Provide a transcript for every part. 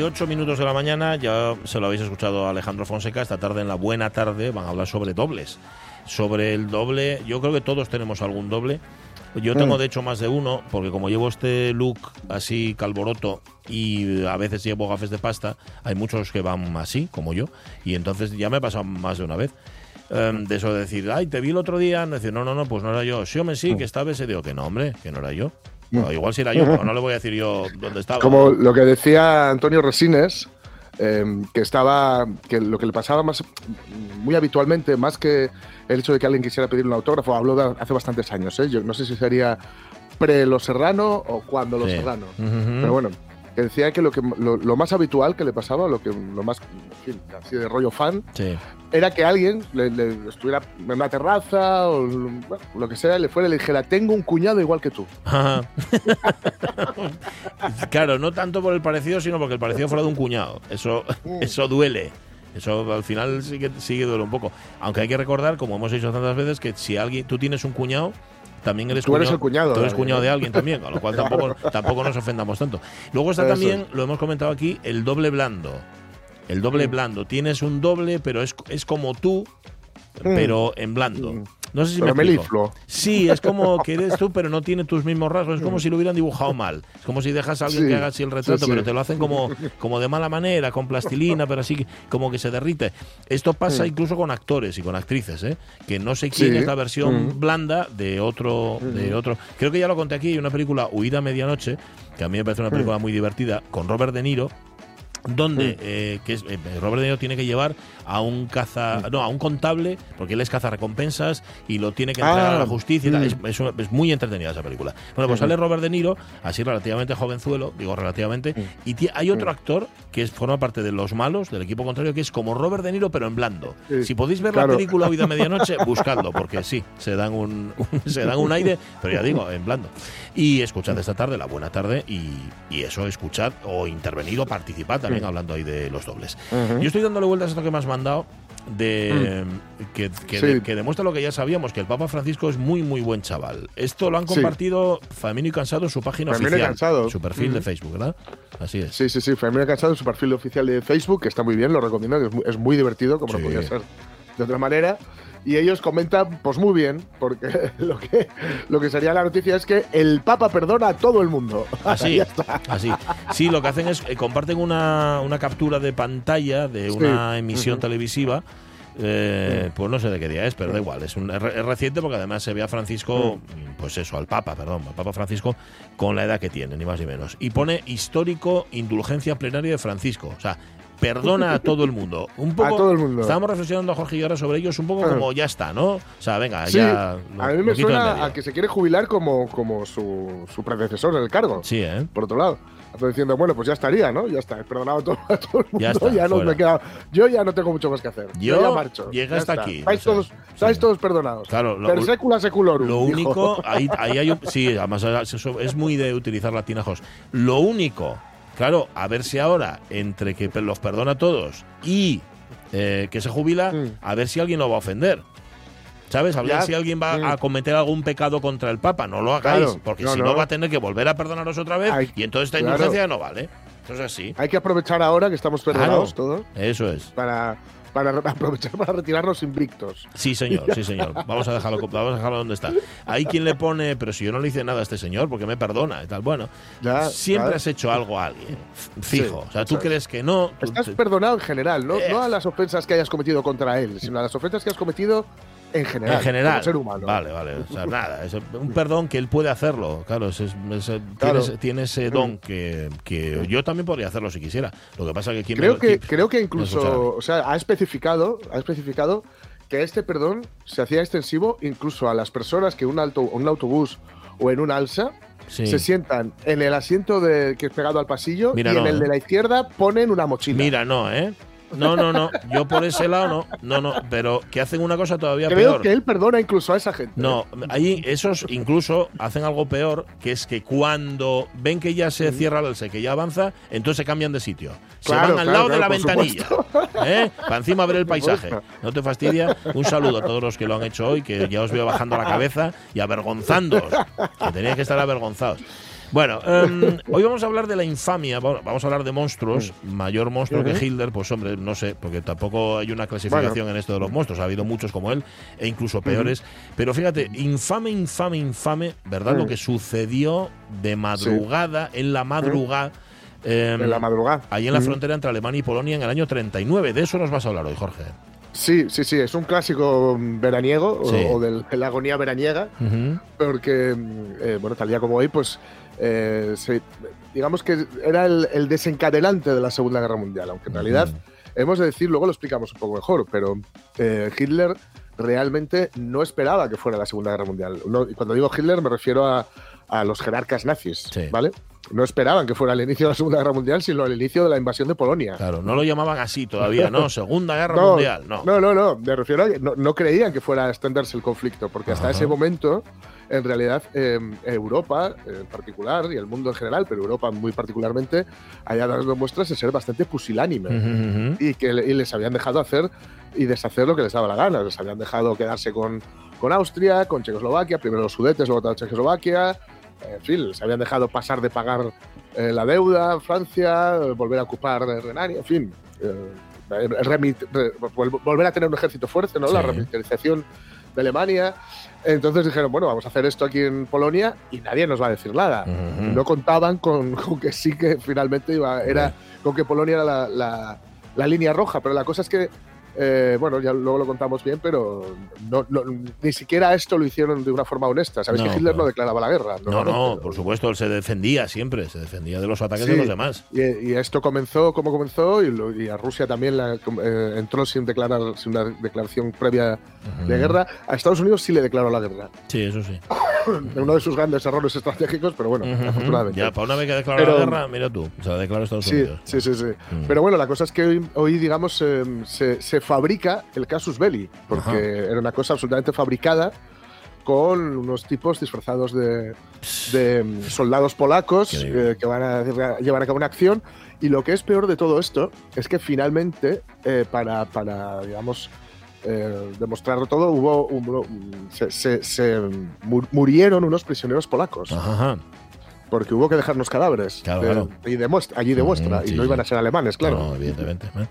11 y 8 minutos de la mañana, ya se lo habéis escuchado a Alejandro Fonseca, esta tarde en la buena tarde van a hablar sobre dobles. Sobre el doble, yo creo que todos tenemos algún doble. Yo tengo de hecho más de uno, porque como llevo este look así calboroto y a veces llevo gafes de pasta, hay muchos que van así, como yo, y entonces ya me ha pasado más de una vez. em, de eso de decir, ay, te vi el otro día, no, decir, no, no, no, pues no era yo. Sí, hombre, sí, que esta vez, y digo que no, hombre, que no era yo. No, igual si era yo, pero no le voy a decir yo dónde estaba. Como lo que decía Antonio Resines, eh, que estaba, que lo que le pasaba más, muy habitualmente, más que el hecho de que alguien quisiera pedir un autógrafo, habló de hace bastantes años, ¿eh? yo no sé si sería pre Los Serrano o cuando Los Sí. Serrano, pero bueno, que decía que lo, que lo, lo más habitual que le pasaba, lo que lo más, en fin, así de rollo fan, Sí. era que alguien le, le estuviera en una terraza o bueno, lo que sea, le fuera y le dijera, tengo un cuñado igual que tú. Ajá. claro, no tanto por el parecido, sino porque el parecido fuera de un cuñado. Eso, eso duele. Eso al final sí que, sí que duele un poco. Aunque hay que recordar, como hemos dicho tantas veces, que si alguien, tú tienes un cuñado, también eres Tú eres el cuñado Tú eres cuñado de alguien también, con lo cual tampoco, tampoco nos ofendamos tanto. Luego está Eso también, lo hemos comentado aquí, el doble blando. El doble Mm. blando. Tienes un doble, pero es, es como tú, Mm. pero en blando. Mm. No sé si Pero me explico. melifluo. Sí, es como que eres tú, pero no tiene tus mismos rasgos. Es como si lo hubieran dibujado mal. Es como si dejas a alguien Sí, que haga así el retrato, sí, sí. pero te lo hacen como, como de mala manera, con plastilina, pero así como que se derrite. Esto pasa Mm. incluso con actores y con actrices, ¿eh? que no sé quién es la versión Mm. blanda de otro, de otro. Creo que ya lo conté aquí, hay una película Huida a medianoche, que a mí me parece una película muy divertida, con Robert De Niro, donde eh, que es- eh, Robert De Niro tiene que llevar a un caza no a un contable porque él es recompensas y lo tiene que entregar Ah, a la justicia mm. es, es una- es muy entretenida esa película. Bueno pues sale Robert De Niro así relativamente jovenzuelo digo relativamente y hay otro actor que es, forma parte de los malos del equipo contrario que es como Robert De Niro pero en blando. Si podéis ver la película Hoy de medianoche buscadlo porque sí se dan un, un- se dan un aire pero ya digo en blando. Y escuchad esta tarde la buena tarde y, y eso escuchad o intervenid o participad también hablando ahí de los dobles yo estoy dándole vueltas a esto que me has mandado de que, que, Sí. de- que demuestra lo que ya sabíamos, que el Papa Francisco es muy muy buen chaval. Esto lo han Sí. compartido Famino y Cansado en su página Famino y oficial, Cansado. su perfil de Ujú. Facebook, ¿verdad? Así es. Sí, sí, sí. Femina Cansado en su perfil oficial de Facebook, que está muy bien, lo recomiendo, que es muy, es muy divertido, como Sí. no podía ser de otra manera. Y ellos comentan, pues muy bien, porque lo que, lo que sería la noticia es que el Papa perdona a todo el mundo. Así, así. Sí, lo que hacen es eh, comparten una, una captura de pantalla de Sí. una emisión televisiva. eh, Pues no sé de qué día es, pero da igual. Es, un, es reciente porque además se ve a Francisco, pues eso, al Papa, perdón, al Papa Francisco con la edad que tiene, ni más ni menos. Y pone histórico indulgencia plenaria de Francisco. O sea, perdona a todo el mundo. Un poco, todo el mundo. Estábamos reflexionando, Jorge y ahora sobre ellos, un poco Ah. como ya está, ¿no? O sea, venga, Sí, ya. a mí me suena a que se quiere jubilar como, como su, su predecesor en el cargo. Sí, ¿eh? Por otro lado. Estoy diciendo, bueno, pues ya estaría, ¿no? Ya está, he perdonado a todo, a todo el mundo. Ya está, no fuera. me queda, yo ya no tengo mucho más que hacer. Yo ya marcho. llega ya hasta está. aquí, Estáis, o sea, todos, sí. estáis todos perdonados. Claro, lo- Per secula seculorum. Lo único, ahí, ahí hay un- sí, además es muy de utilizar latinajos. Lo único, claro, a ver si ahora, entre que los perdona a todos y eh, que se jubila, Mm. a ver si alguien lo va a ofender. ¿Sabes? A ver Ya. si alguien va Mm. a cometer algún pecado contra el Papa. No lo hagáis, Claro. porque No, si no, no. va a tener que volver a perdonaros otra vez Ay, y entonces esta claro. indulgencia no vale. Eso es así. Hay que aprovechar ahora que estamos perdonados Claro. todos Eso es. para, para aprovechar para retirarnos invictos. Sí, señor, sí, señor. Vamos a dejarlo, vamos a dejarlo donde está. Hay quien le pone, pero si yo no le hice nada a este señor, porque me perdona y tal. Bueno, Ya, siempre has hecho algo a alguien, fijo. Sí, o sea, tú crees que no. tú- Estás perdonado en general, ¿no? Eh. no a las ofensas que hayas cometido contra él, sino a las ofensas que has cometido en general. en general. Como ser humano. Vale, vale. O sea, nada. Es un perdón que él puede hacerlo. Claro, es- es- es- Claro. tiene, ese- tiene ese don que, que yo también podría hacerlo si quisiera. Lo que pasa que aquí Creo me, que, creo que incluso, o sea, ha especificado, ha especificado que este perdón se hacía extensivo incluso a las personas que un, alto, un autobús o en un alsa Sí. se sientan en el asiento de, que es pegado al pasillo Mira, y en el ¿eh? de la izquierda ponen una mochila. Mira, no, ¿eh? No, no, no. Yo por ese lado no. No, no. Pero que hacen una cosa todavía Creo peor. que él perdona incluso a esa gente. No, ahí esos incluso hacen algo peor, que es que cuando ven que ya se cierra el alce, que ya avanza, entonces se cambian de sitio. Se van al claro, lado de la ventanilla. ¿eh? Para encima ver el paisaje. No te fastidia. Un saludo a todos los que lo han hecho hoy, que ya os veo bajando la cabeza y avergonzándoos. Que teníais que estar avergonzados. Bueno, em, hoy vamos a hablar de la infamia, vamos a hablar de monstruos, mayor monstruo que Hitler, pues hombre, no sé, porque tampoco hay una clasificación en esto de los monstruos, ha habido muchos como él e incluso peores, pero fíjate, infame, infame, infame, ¿verdad? Lo que sucedió de madrugada, en la madrugada, em, En la madrugada. ahí en la frontera entre Alemania y Polonia en el año 39, de eso nos vas a hablar hoy, Jorge. Sí, sí, sí, es un clásico veraniego o- Sí. o, del- de la agonía veraniega, porque, mm, eh, bueno, tal día como hoy, pues, eh, se- digamos que era el, el desencadenante de la Segunda Guerra Mundial, aunque en realidad, hemos de decir, luego lo explicamos un poco mejor, pero eh, Hitler realmente no esperaba que fuera la Segunda Guerra Mundial. No- y cuando digo Hitler me refiero a, a los jerarcas nazis, Sí. ¿vale? No esperaban que fuera el inicio de la Segunda Guerra Mundial, sino el inicio de la invasión de Polonia. Claro, no lo llamaban así todavía, ¿no? Segunda Guerra No, Mundial, no. No, no, no. Me refiero a que no, no creían que fuera a extenderse el conflicto, porque hasta Ajá. ese momento, en realidad, eh, Europa en particular y el mundo en general, pero Europa muy particularmente, haya dado muestras de ser bastante pusilánime Ujú, ujú. y que y les habían dejado hacer y deshacer lo que les daba la gana. Les habían dejado quedarse con, con Austria, con Checoslovaquia, primero los sudetes, luego toda Checoslovaquia. En fin, les habían dejado pasar de pagar eh, la deuda, Francia, eh, volver a ocupar eh, Renania, en fin. eh, remit- re- vol- volver a tener un ejército fuerte, ¿no? La Sí. remilitarización de Alemania. Entonces dijeron, bueno, vamos a hacer esto aquí en Polonia y nadie nos va a decir nada. No contaban con, con que sí que finalmente iba, era con que Polonia era la, la- la línea roja, pero la cosa es que, eh, bueno, ya luego lo contamos bien, pero no, no- ni siquiera esto lo hicieron de una forma honesta. Sabéis No, que Hitler no declaraba la guerra. No, no, por supuesto, él se defendía siempre, se defendía de los ataques Sí. de los demás. Y, y esto comenzó como comenzó y, lo- y a Rusia también la- eh, entró sin declarar sin una declaración previa de guerra. A Estados Unidos sí le declaró la guerra. Sí, eso sí. Uno de sus grandes errores estratégicos, pero bueno, Ujú, ujú. afortunadamente. Ya, para una vez que declaró la guerra, mira tú, se la declaró Estados Sí, Unidos. sí, sí, sí. Mm. Pero bueno, la cosa es que hoy, hoy, digamos, eh, se, se fabrica el casus belli, porque Ajá. era una cosa absolutamente fabricada con unos tipos disfrazados de, de, mm, soldados polacos eh, que van a llevar a cabo una acción. Y lo que es peor de todo esto es que finalmente, eh, para, para, digamos, eh, demostrarlo todo, hubo, hubo- se, se- se mu- murieron unos prisioneros polacos Ajá, porque hubo que dejarnos cadáveres Claro, de- claro. y de muestra, allí de Ujú, muestra, sí, y no iban a ser alemanes, claro. No, evidentemente. ¿eh?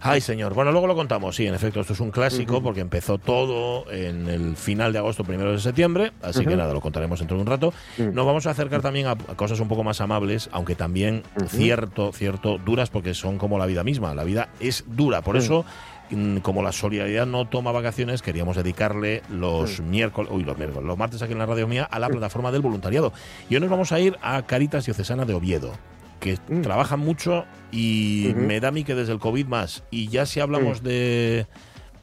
Ay, señor. Bueno, luego lo contamos. Sí, en efecto, esto es un clásico porque empezó todo en el final de agosto, primero de septiembre. Así que Ujú. nada, lo contaremos dentro de un rato. Mm. Nos vamos a acercar también a, cosas un poco más amables, aunque también cierto, cierto, duras porque son como la vida misma. La vida es dura. Por Mm. eso, mm, como la solidaridad no toma vacaciones, queríamos dedicarle los miércoles, uy, los miércoles, los martes aquí en la radio mía a la plataforma del voluntariado. Y hoy nos vamos a ir a Caritas Diocesana de Oviedo que Mm. trabajan mucho y me da a mí que desde el COVID más. Y ya si hablamos de,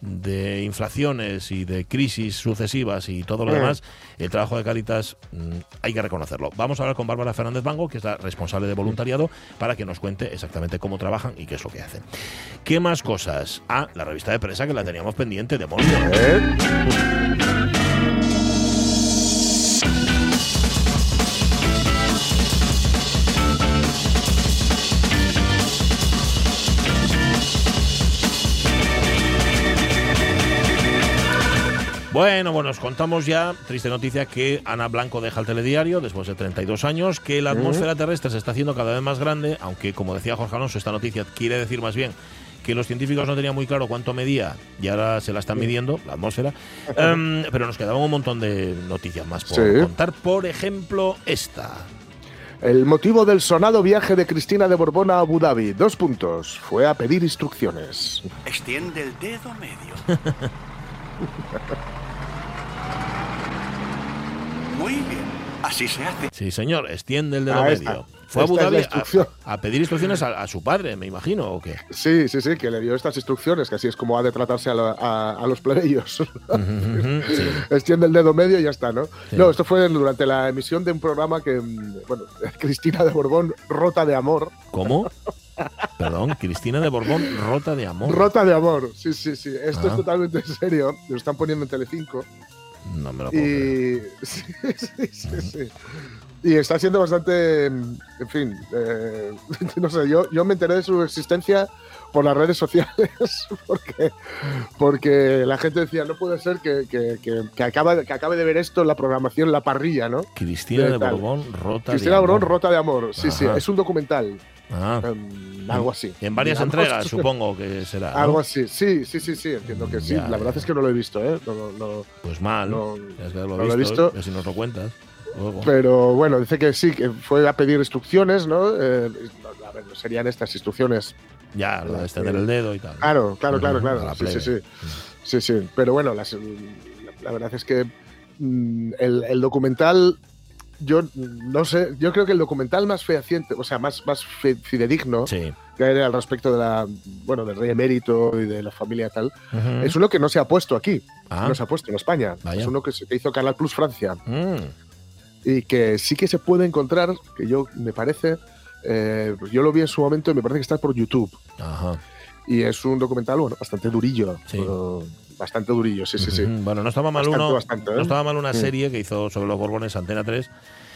de inflaciones y de crisis sucesivas y todo lo Mm. demás, el trabajo de Caritas mm, hay que reconocerlo. Vamos a hablar con Bárbara Fernández Bango, que es la responsable de voluntariado, para que nos cuente exactamente cómo trabajan y qué es lo que hacen. ¿Qué más cosas? Ah, la revista de prensa que la teníamos pendiente, demonio. ¿Eh? Bueno, bueno, os contamos ya, triste noticia, que Ana Blanco deja el telediario después de 32 años, que la atmósfera terrestre se está haciendo cada vez más grande, aunque como decía Jorge Alonso, esta noticia quiere decir más bien que los científicos no tenían muy claro cuánto medía y ahora se la están midiendo, la atmósfera. Em, pero nos quedaban un montón de noticias más por Sí. contar. Por ejemplo, esta. El motivo del sonado viaje de Cristina de Borbón a Abu Dhabi, dos puntos, fue a pedir instrucciones. Extiende el dedo medio. Muy bien, así se hace. Sí, señor, extiende el dedo Ah, esta. medio. Fue a Abu Dhabi instrucción. a, a pedir instrucciones a, a su padre, me imagino, ¿o qué? Sí, sí, sí, que le dio estas instrucciones, que así es como ha de tratarse a, la- a- a los plebeyos. Sí. Extiende el dedo medio y ya está, ¿no? Sí. No, esto fue durante la emisión de un programa que, mm, bueno, Cristina de Borbón, rota de amor, ¿Cómo? Perdón, Cristina de Borbón, rota de amor. Rota de amor, sí, sí, sí. Esto Ah. es totalmente en serio. Lo están poniendo en Telecinco. No me lo puedo. Y, sí, sí, sí, sí. y está siendo bastante, en fin, eh, no sé, yo, yo me enteré de su existencia por las redes sociales, porque, porque la gente decía, no puede ser que, que, que, que acaba, que acabe de ver esto en la programación La Parrilla, ¿no? Cristina ¿qué de tal? Borbón, rota Cristina de amor. Rota de Amor, sí, sí, es un documental, Ah, algo así. en varias Digamos. entregas, supongo que será. ¿no? Algo así, sí, sí, sí, sí, entiendo que sí. Ya, la verdad ya. es que no lo he visto, ¿eh? No, no. Pues mal. No, es que lo, no he lo he visto, visto. si nos lo cuentas. luego. Pero bueno, dice que sí, que fue a pedir instrucciones, ¿no? Eh, a ver, serían estas instrucciones. ya, lo de extender el dedo y tal. Claro, claro, claro, claro. Sí, sí, sí. Sí, sí. Pero bueno, las- la, la verdad es que mm, el, el documental, yo no sé, yo creo que el documental más fehaciente, o sea, más, más fi- fidedigno Sí. que hay al respecto de la, bueno, del rey emérito y de la familia tal, es uno que no se ha puesto aquí, Ah, no se ha puesto en España. Vaya. Es uno que, se, hizo Canal Plus Francia. mm, y que sí que se puede encontrar, que yo me parece, eh, yo lo vi en su momento y me parece que está por YouTube. Ajá. Y es un documental, bueno, bastante durillo. Sí. pero bastante durillo, sí, sí, sí. Bueno, no estaba mal Bastante, uno. bastante, ¿eh? No estaba mal una serie que hizo sobre los Borbones Antena 3,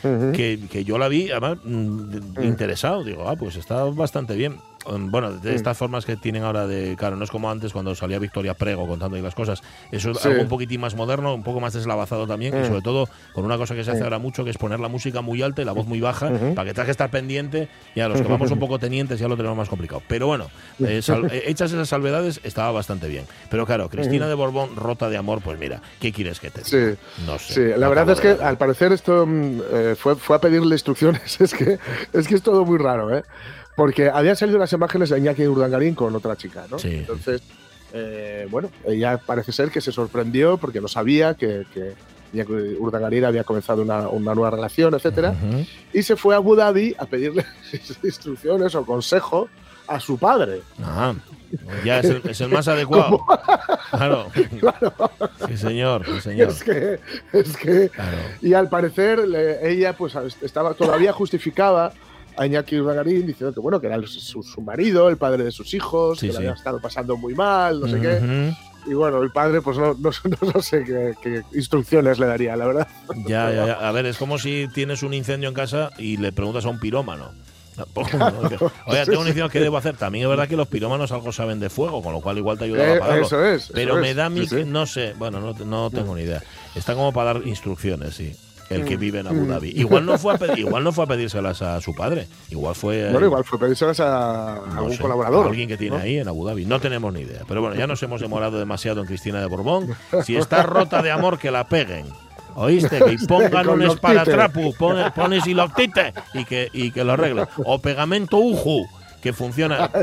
Ujú. que, que yo la vi, además, mm, Mm. interesado. Digo, ah, pues está bastante bien. Bueno, de Mm. estas formas que tienen ahora de. Claro, no es como antes cuando salía Victoria Prego contando ahí las cosas. Eso es Sí. algo un poquitín más moderno, un poco más deslavazado también. Y Mm. sobre todo con una cosa que se hace Mm. ahora mucho, que es poner la música muy alta y la voz muy baja, Ujú. para que tengas que estar pendiente. Y a los que vamos un poco tenientes ya lo tenemos más complicado. Pero bueno, eh, eh, hechas esas salvedades, estaba bastante bien. Pero claro, Cristina de Borbón, rota de amor, pues mira, ¿qué quieres que te diga? Sí, No sé. sí. La no verdad es que al parecer esto mm, eh, fue, fue a pedirle instrucciones. Es que, es que es todo muy raro, ¿eh? Porque habían salido unas imágenes de Iñaki Urdangarín con otra chica, ¿no? Sí. Entonces, eh, bueno, ella parece ser que se sorprendió porque no sabía que, que Iñaki Urdangarín había comenzado una, una nueva relación, etcétera. Ujú. y se fue a Abu Dhabi a pedirle instrucciones o consejo a su padre. Ajá. Ya es el, es el más adecuado. Claro. Sí, señor, sí, señor. Es que, es que, Claro. y al parecer le- ella pues estaba todavía justificaba a Iñaki Urdangarín diciendo que bueno que era el- su, su marido, el padre de sus hijos, Sí, que sí. le había estado pasando muy mal, no sé qué. Y bueno, el padre pues no, no, no- sé qué, qué instrucciones le daría, la verdad. Ya, ya, ya. A ver, es como si tienes un incendio en casa y le preguntas a un pirómano. Que, Oye, tengo un ¿qué debo hacer? También es verdad que los pirómanos algo saben de fuego, con lo cual igual te ayuda a Eh, apagarlo. eso es. eso Pero me da Sí, que- sí. no sé, bueno, no, no tengo ni idea. Está como para dar instrucciones, sí. El que Mm. vive en Abu Mm. Dhabi. Igual no fue a pedir, igual no fue a pedírselas a su padre. Igual fue Bueno, igual fue pedírselas a no algún sé, colaborador. a alguien que tiene ¿no? ahí en Abu Dhabi. No tenemos ni idea. Pero bueno, ya nos hemos demorado demasiado en Cristina de Borbón. Si está rota de amor, que la peguen. ¿Oíste? Que pongan un esparatrapu, pon- pones iloctite y que, y que lo arreglen. O pegamento uju, que funciona.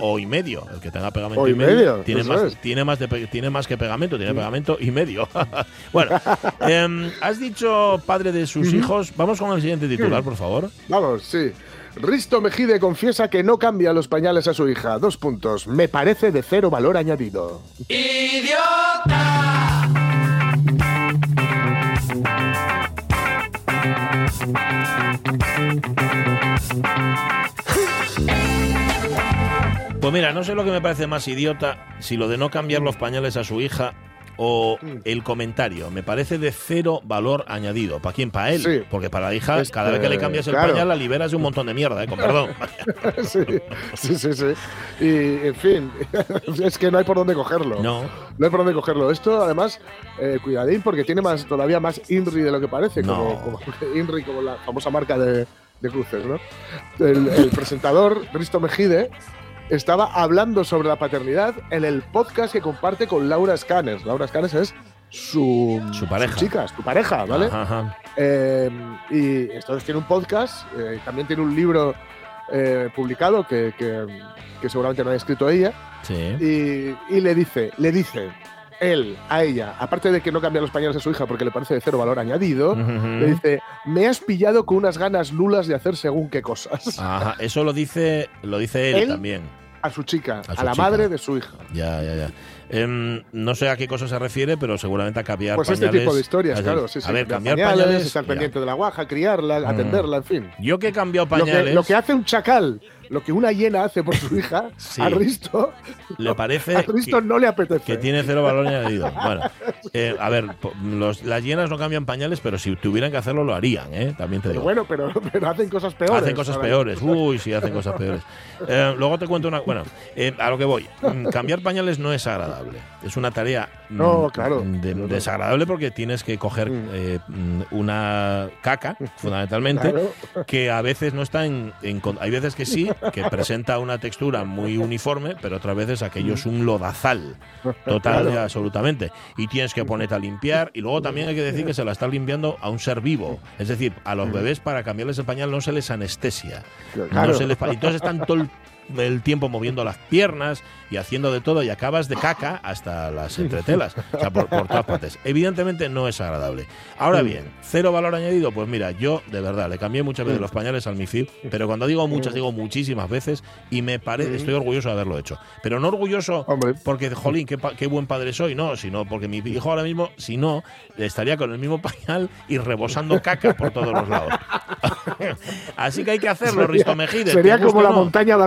O y medio. El que tenga pegamento O y y medio, tiene, eso más, es. tiene, más de tiene más que pegamento, tiene pegamento y medio. bueno, em, has dicho padre de sus hijos. Vamos con el siguiente titular, por favor. Vamos, sí. Risto Mejide confiesa que no cambia los pañales a su hija. Dos puntos. Me parece de cero valor añadido. Pues mira, no sé lo que me parece más idiota, si lo de no cambiar los pañales a su hija o Mm. el comentario. Me parece de cero valor añadido. ¿Para quién? Para él. Sí. Porque para la hija, Este, cada vez que le cambias el claro. pañal, la liberas de un montón de mierda, ¿eh? con perdón. sí, sí, sí, sí. Y, en fin, es que no hay por dónde cogerlo. No. No hay por dónde cogerlo. Esto, además, eh, cuidadín, porque tiene más, todavía más INRI de lo que parece. No. Como, como INRI, como la famosa marca de, de cruces, ¿no? El, el presentador, Risto Mejide, estaba hablando sobre la paternidad en el podcast que comparte con Laura Scanners. Laura Scanners es su, Su pareja. chica, su pareja, ¿vale? Ajá, ajá. Eh, y entonces tiene un podcast, eh, también tiene un libro eh, publicado que, que- que seguramente no ha escrito ella, Sí. y, y le dice, le dice él a ella, aparte de que no cambia los pañales a su hija porque le parece de cero valor añadido, le dice, me has pillado con unas ganas nulas de hacer según qué cosas Ajá, eso lo dice, lo dice él, Él también. a su chica, A la chica. madre de su hija. Ya, ya, ya. Em, no sé a qué cosa se refiere, pero seguramente a cambiar Pues pañales. este tipo de historias, Es claro, sí, sí. A ver, cambiar cambiar pañales. estar ya. pendiente de la guaja, criarla, Mm. atenderla, en fin. Yo que he cambiado Lo que, pañales. lo que hace un chacal, lo que una hiena hace por su hija, Sí. a Risto, Le parece a Risto que, no le apetece. que tiene cero valor añadido. Bueno, eh, a ver, los- las hienas no cambian pañales, pero si tuvieran que hacerlo, lo harían, ¿eh? También te Pero digo. bueno, pero, pero hacen cosas peores. Hacen cosas peores. Uy, sí, hacen cosas peores. Eh, luego te cuento una. Bueno, eh, a lo que voy. Mm, Cambiar pañales no es agradable. Es una tarea. Mm, No, claro. de- No, no. desagradable porque tienes que coger Mm. eh, mm, una caca, fundamentalmente, Claro. que a veces no está en, en Hay veces que sí, que presenta una textura muy uniforme, pero otras veces aquello es un lodazal. Total y absolutamente. Y tienes que ponerte a limpiar. Y luego también hay que decir que se la está limpiando a un ser vivo. Es decir, a los bebés para cambiarles el pañal no se les anestesia. Claro. No se les entonces están todo el, el tiempo moviendo las piernas y haciendo de todo y acabas de caca hasta las entretelas. O sea, por, por todas partes. Evidentemente no es agradable. Ahora bien, cero valor añadido, pues mira, yo de verdad le cambié muchas veces los pañales al Mifid, pero cuando digo muchas, digo muchísimas veces y me parece, estoy orgulloso de haberlo hecho. Pero no orgulloso Hombre. porque, jolín, qué, qué buen padre soy, no, sino porque mi hijo ahora mismo, si no, estaría con el mismo pañal y rebosando caca por todos los lados. Así que hay que hacerlo, Risto Mejide. Sería como la no. montaña de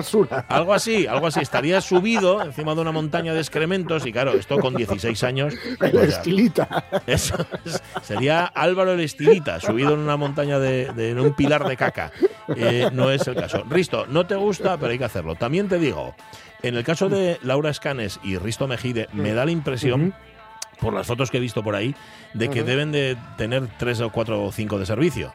Algo así, algo así. Estaría subido encima de una montaña de excrementos y claro, esto con 16 años. El pues estilita. eso es- sería Álvaro el Estilita, subido en una montaña de, de- en un pilar de caca. Eh, no es el caso. Risto, no te gusta, pero hay que hacerlo. También te digo, en el caso de Laura Escanes y Risto Mejide, me da la impresión, por las fotos que he visto por ahí, de que deben de tener tres o cuatro o cinco de servicio.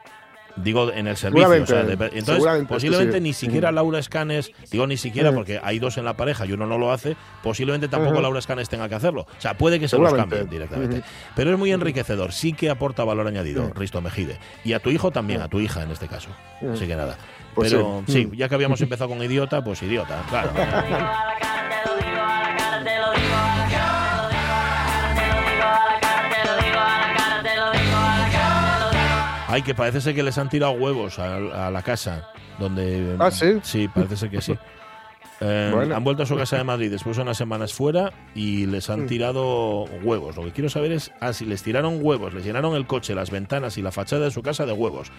Digo, en el servicio. o sea, de- entonces, posiblemente sí. ni siquiera Mm. Laura Escanes, digo ni siquiera Mm. porque hay dos en la pareja y uno no lo hace, posiblemente tampoco. Laura Escanes tenga que hacerlo. O sea, puede que se los cambien directamente. Pero es muy enriquecedor, sí que aporta valor añadido, Mm. Risto Mejide. Y a tu hijo también, a tu hija en este caso. Así que nada. Pues Pero sí. sí, ya que habíamos empezado con idiota, pues idiota, claro. Ay, que parece ser que les han tirado huevos a, a la casa. Donde, ¿Ah, sí? Sí, parece ser que sí. Eh, Bueno. Han vuelto a su casa de Madrid después de unas semanas fuera y les han tirado huevos. Lo que quiero saber es ah, si les tiraron huevos, les llenaron el coche, las ventanas y la fachada de su casa de huevos.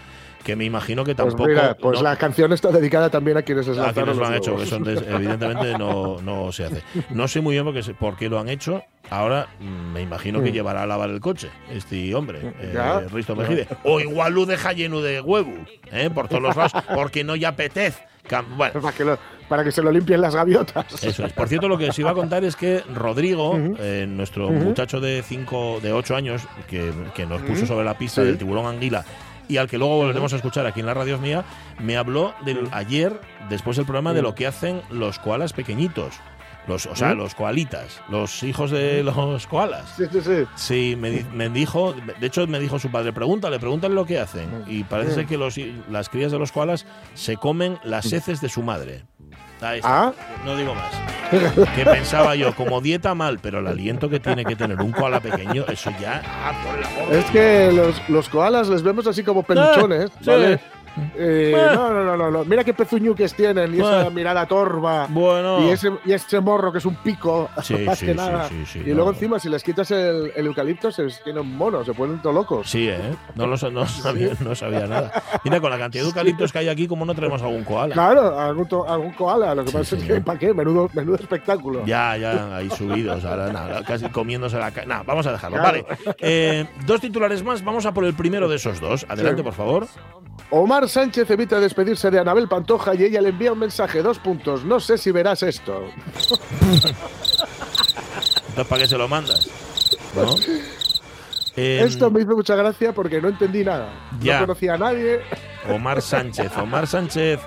Que me imagino que Pues tampoco. mira, pues no- la canción está dedicada también a quienes les a quienes lo han hecho, que son evidentemente no, no se hace. No sé muy bien por qué, se- por qué lo han hecho. Ahora mm, me imagino que Mm. llevará a lavar el coche este hombre, eh. Risto Mejide. O igual lo deja lleno de huevo, ¿eh? por todos los lados, porque no ya apetece. Cam- Bueno, para, que lo- para que se lo limpien las gaviotas. eso es. Por cierto, lo que os iba a contar es que Rodrigo, eh, nuestro muchacho de cinco, de 8 años, que, que nos puso sobre la pista Sí. del tiburón anguila y al que luego volveremos a escuchar aquí en la radio mía, me habló del ayer, después del programa, de lo que hacen los koalas pequeñitos. Los, o sea, los koalitas, los hijos de los koalas. Sí, sí, sí. Sí, me, me dijo, de hecho me dijo su padre, pregúntale, pregúntale lo que hacen. Y parece Mm. ser que los, las crías de los koalas se comen las heces de su madre. Ahí está. Ah, No digo más. Que pensaba yo, como dieta mal, pero el aliento que tiene que tener un koala pequeño, eso ya. ah, por de es que los, los koalas les vemos así como peluchones. ¿vale? Eh, Eh. no, no, no, no. Mira qué pezuñuques tienen y esa Eh. mirada torva. Bueno. Y ese, y ese morro que es un pico, Sí, más sí, que sí, nada. y no. luego encima, si les quitas el, el eucalipto, se tienen monos, se ponen todo locos. Sí, ¿eh? No, lo, no, sabía, no sabía nada. Mira, con la cantidad de eucaliptos que hay aquí, ¿cómo no tenemos algún koala? Claro, algún, to- algún koala. Lo que pasa es que, ¿para qué? Menudo, menudo espectáculo. Ya, ya, ahí subidos, ahora nada, casi comiéndose la cara. Nada, vamos a dejarlo. Claro. Vale. Eh, dos titulares más, vamos a por el primero de esos dos. Adelante, por favor. Omar Sánchez evita despedirse de Anabel Pantoja y ella le envía un mensaje, dos puntos. No sé si verás esto. Entonces, ¿para qué se lo mandas? ¿No? Eh, Esto me hizo mucha gracia porque no entendí nada. Ya. No conocía a nadie. Omar Sánchez. Omar Sánchez.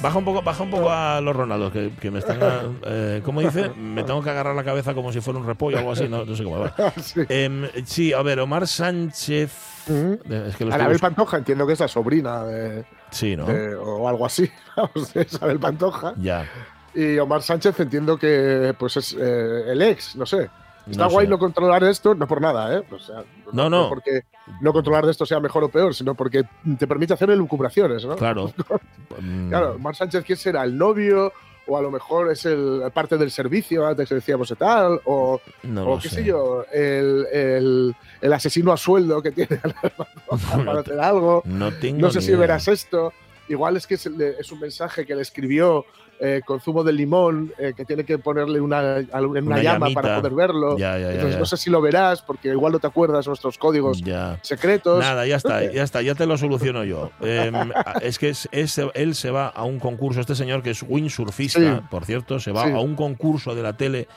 Baja un poco, baja un poco a los Ronaldos, que, que me están. Eh, ¿Cómo dice? Me tengo que agarrar la cabeza como si fuera un repollo o algo así. No, no sé cómo va. Sí. Em, sí, a ver, Omar Sánchez. Ujú. eh, Es que Anabel bus- Pantoja, entiendo que es la sobrina de, Sí, ¿no? de- o algo así, de Isabel Pantoja. Ya. Y Omar Sánchez entiendo que pues es eh, el ex, no sé. Está No guay sé. no controlar esto, no por nada, ¿eh? O sea, No, no. porque no controlar de esto sea mejor o peor, sino porque te permite hacer elucubraciones, ¿no? Claro. Mm, Claro, Omar Sánchez, ¿quién será? ¿El novio? O a lo mejor es el parte del servicio, antes que decíamos tal, o, No o lo qué sé. sé yo, el, el- el asesino a sueldo que tiene para No hacer algo. No tengo No sé ni si idea. verás esto. Igual es que es, un mensaje que le escribió eh, con zumo de limón, eh, que tiene que ponerle una, en una, Una llama llamita. para poder verlo. Ya, ya, ya, Entonces ya. no sé si lo verás, porque igual no te acuerdas nuestros códigos secretos. Nada, ya está, sé. ya está, ya te lo soluciono yo. Eh, es que es- es- él se va a un concurso, este señor que es windsurfista, Sí. por cierto, se va Sí. a un concurso de la tele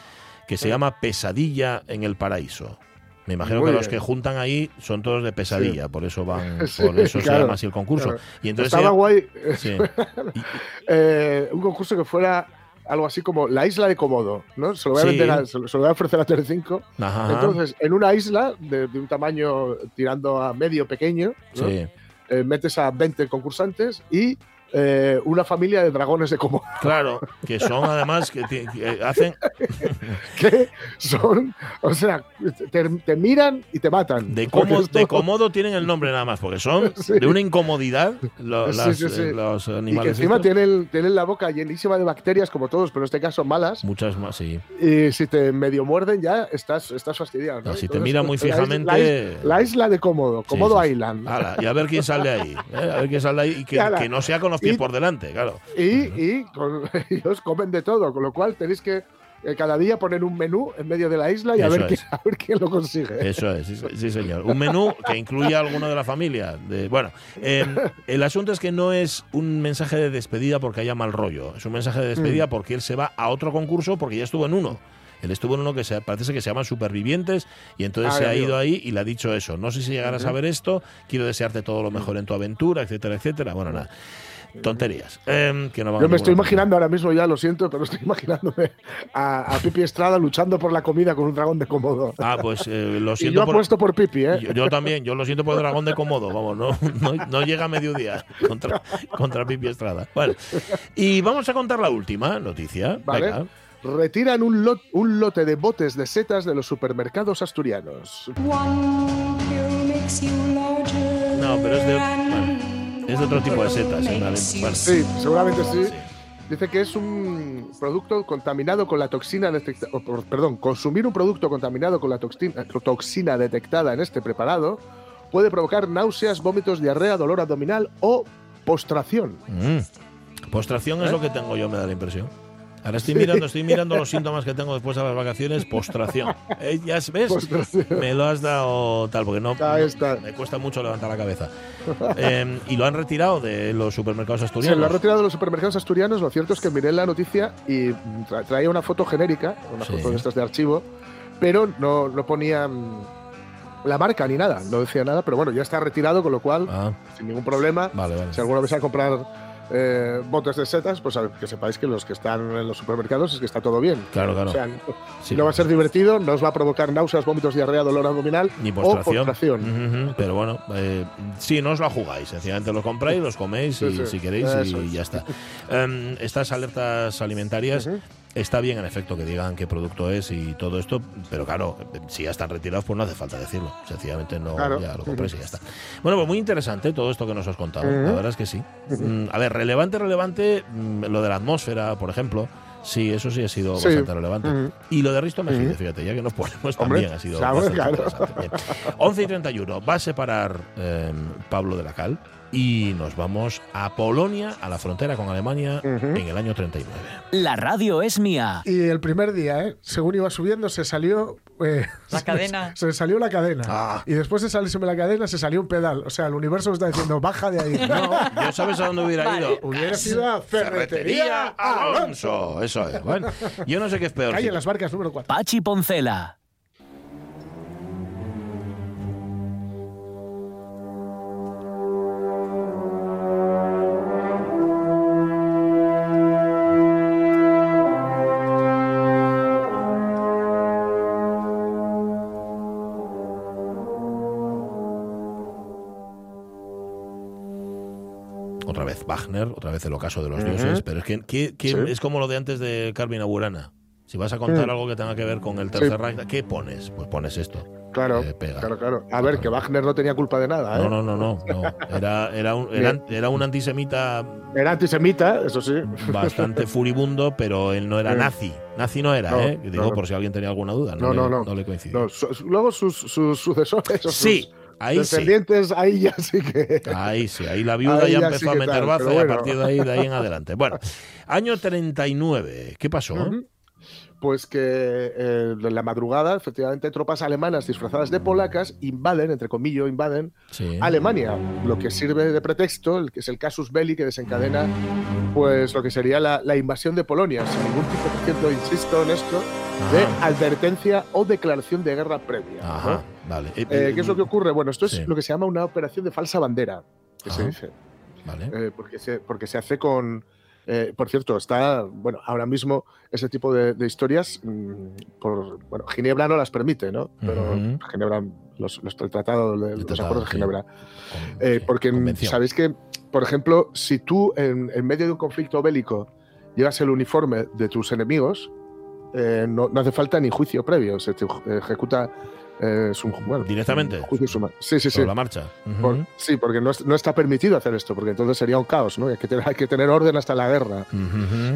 que se llama Pesadilla en el Paraíso. Me imagino Muy que los bien. que juntan ahí son todos de pesadilla, por eso van, Sí, por eso se claro, llama así el concurso. claro. Y entonces Estaba ella- guay sí. eh, un concurso que fuera algo así como la isla de Komodo, ¿no? Se lo voy a, vender a- se lo se voy a ofrecer a Telecinco. Ajá. Entonces, en una isla de, de un tamaño tirando a medio pequeño. Eh, metes a 20 concursantes y eh, una familia de dragones de Komodo, Claro, que son además que, hacen que son, o sea, te, te miran y te matan. de cómodo, de cómodo tienen el nombre nada más, porque son Sí. de una incomodidad Sí, sí, eh, los Y que animales. encima tienen, tienen la boca llenísima de bacterias, como todos, pero en este caso malas. Muchas más, sí. Y si te medio muerden ya estás, estás fastidiado. ¿no? No, si te mira muy fijamente- La, is- la isla de Sí, sí. Island. Ala, y a ver quién sale ahí. ¿eh? A ver quién sale ahí y que, Ala. que no sea con los pies Y- por delante, claro. Y, y con- ellos comen de todo, con lo cual tenéis que eh, cada día poner un menú en medio de la isla y a ver, quién, a ver quién lo consigue. Eso es, sí, sí, señor. Un menú que incluya a alguno de la familia. De, bueno, eh, el asunto es que no es un mensaje de despedida porque haya mal rollo. Es un mensaje de despedida Mm. porque él se va a otro concurso porque ya estuvo en uno. Él estuvo en uno que se, parece que se llama Supervivientes y entonces Ah, se ha ido ahí y le ha dicho eso. No sé si llegarás a ver esto, quiero desearte todo lo mejor en tu aventura, etcétera, etcétera. Bueno, nada. Tonterías. Em, que no van Yo me estoy imaginando ahora mismo, ya lo siento, pero estoy imaginándome a, a Pipi Estrada luchando por la comida con un dragón de Komodo. Ah, pues eh, lo y siento yo por, apuesto por Pipi, ¿eh? Yo, yo también, yo lo siento por el dragón de Komodo, vamos, no, no, no llega a mediodía contra, contra Pipi Estrada. Bueno, y vamos a contar la última noticia. Vale. Venga. Retiran un, lot- un lote de botes de setas de los supermercados asturianos. No, pero es de, es de otro tipo de setas. ¿eh? Bueno. Sí, seguramente sí. Dice que es un producto contaminado con la toxina detectada. Perdón, consumir un producto contaminado con la toxina, toxina detectada en este preparado puede provocar náuseas, vómitos, diarrea, dolor abdominal o postración. Mm. Postración es lo que tengo yo, me da la impresión. Ahora estoy mirando, estoy mirando los síntomas que tengo después de las vacaciones. Postración. Eh, ¿Ya ves? Postración. Me lo has dado tal, porque no, está. me cuesta mucho levantar la cabeza. Eh, y lo han retirado de los supermercados Se asturianos. lo ha retirado de los supermercados asturianos. Lo cierto es que miré la noticia y tra- traía una foto genérica, una Sí. foto de estas de archivo, pero no, no ponía mm, la marca ni nada. No decía nada, pero bueno, ya está retirado, con lo cual, Ah, sin ningún problema. vale, vale. Si alguna vez a comprar eh, botes de setas, pues que sepáis que los que están en los supermercados es que está todo bien. Claro, claro. O sea, no, Sí. no va a ser divertido, no os va a provocar náuseas, vómitos, diarrea, dolor abdominal Ni o postración. postración. Ujú, ujú, Pero bueno, eh, sí, no os la jugáis. Sencillamente los compráis, los coméis Sí, y, sí. si queréis y es. ya está. Em, estas alertas alimentarias. Ujú. Está bien, en efecto, que digan qué producto es y todo esto, pero claro, si ya están retirados, pues no hace falta decirlo. Sencillamente no, Claro. ya lo compréis y ya está. Bueno, pues muy interesante todo esto que nos has contado. La Ujú. verdad es que sí. Mm, a ver, relevante, relevante, mm, lo de la atmósfera, por ejemplo. Sí, eso sí ha sido Sí. bastante relevante. Y lo de Risto Mejide, fíjate, ya que nos ponemos Hombre, también ha sido bastante claro. interesante. Bien. 11 y 31, va a separar eh, Pablo de la Cal y nos vamos a Polonia, a la frontera con Alemania, en el año 39. La radio es mía. Y el primer día, ¿eh? según iba subiendo, se salió. eh, La cadena. Se, salió la cadena. Ah. Y después de salirse la cadena, se salió un pedal. O sea, el universo está diciendo, baja de ahí. No, ¿Yo sabes a dónde hubiera Vale. ido? hubiera sido a Ferretería Alonso. Alonso. Eso es. Bueno, yo no sé qué es peor. Calle si- en las barcas número 4. Pachi Poncela. Vez el ocaso de los dioses, pero es que, ¿qué- qué- Sí. es como lo de antes de Carmina Burana. Si vas a contar algo que tenga que ver con el Tercer Sí. Reich, ¿qué pones? Pues pones esto. Claro, Eh, pega. claro, claro. A ver, que Wagner no tenía culpa de nada, ¿eh? No, no, no, no. no. Era, era, un, era, era un antisemita Era antisemita, eso sí. bastante furibundo, pero él no era nazi. Nazi no era, No, ¿eh? Digo, no. por si alguien tenía alguna duda. No, No, le, no, no. le coincidió. Luego sus, sus sucesores, Sí. sus Ahí sí. descendientes, ahí ya sí que. Ahí sí, ahí la viuda Ahí ya ya empezó sí a meter baza y a partir de ahí, de ahí en adelante. Bueno, año 39, ¿qué pasó? Pues que eh, en la madrugada, efectivamente, tropas alemanas disfrazadas de polacas invaden, entre comillas, invaden Sí. Alemania, lo que sirve de pretexto, el que es el casus belli que desencadena, pues lo que sería la, la invasión de Polonia, sin ningún tipo, por cierto, insisto en esto, de advertencia o declaración de guerra previa. vale. Eh, Eh, ¿Qué es lo que ocurre? Bueno, esto es Sí. lo que se llama una operación de falsa bandera, que se dice. Vale. Porque, se, porque se hace con. Eh, por cierto, está. Bueno, ahora mismo ese tipo de, de historias. mm, por, bueno, Ginebra no las permite, ¿no? Pero. Ginebra, los, los- el tratado de los tratado, acuerdos de. Ginebra. Eh, porque mm, convención. sabéis que, por ejemplo, si tú en, en medio de un conflicto bélico llevas el uniforme de tus enemigos, eh, no, no hace falta ni juicio previo. Se te ejecuta. Eh, es un, bueno, Directamente. un juicio suma- Sí, sí, sí. Sobre la marcha. Por- sí, porque no, es- no está permitido hacer esto, porque entonces sería un caos, ¿no? Hay que tener, hay que tener orden hasta la guerra.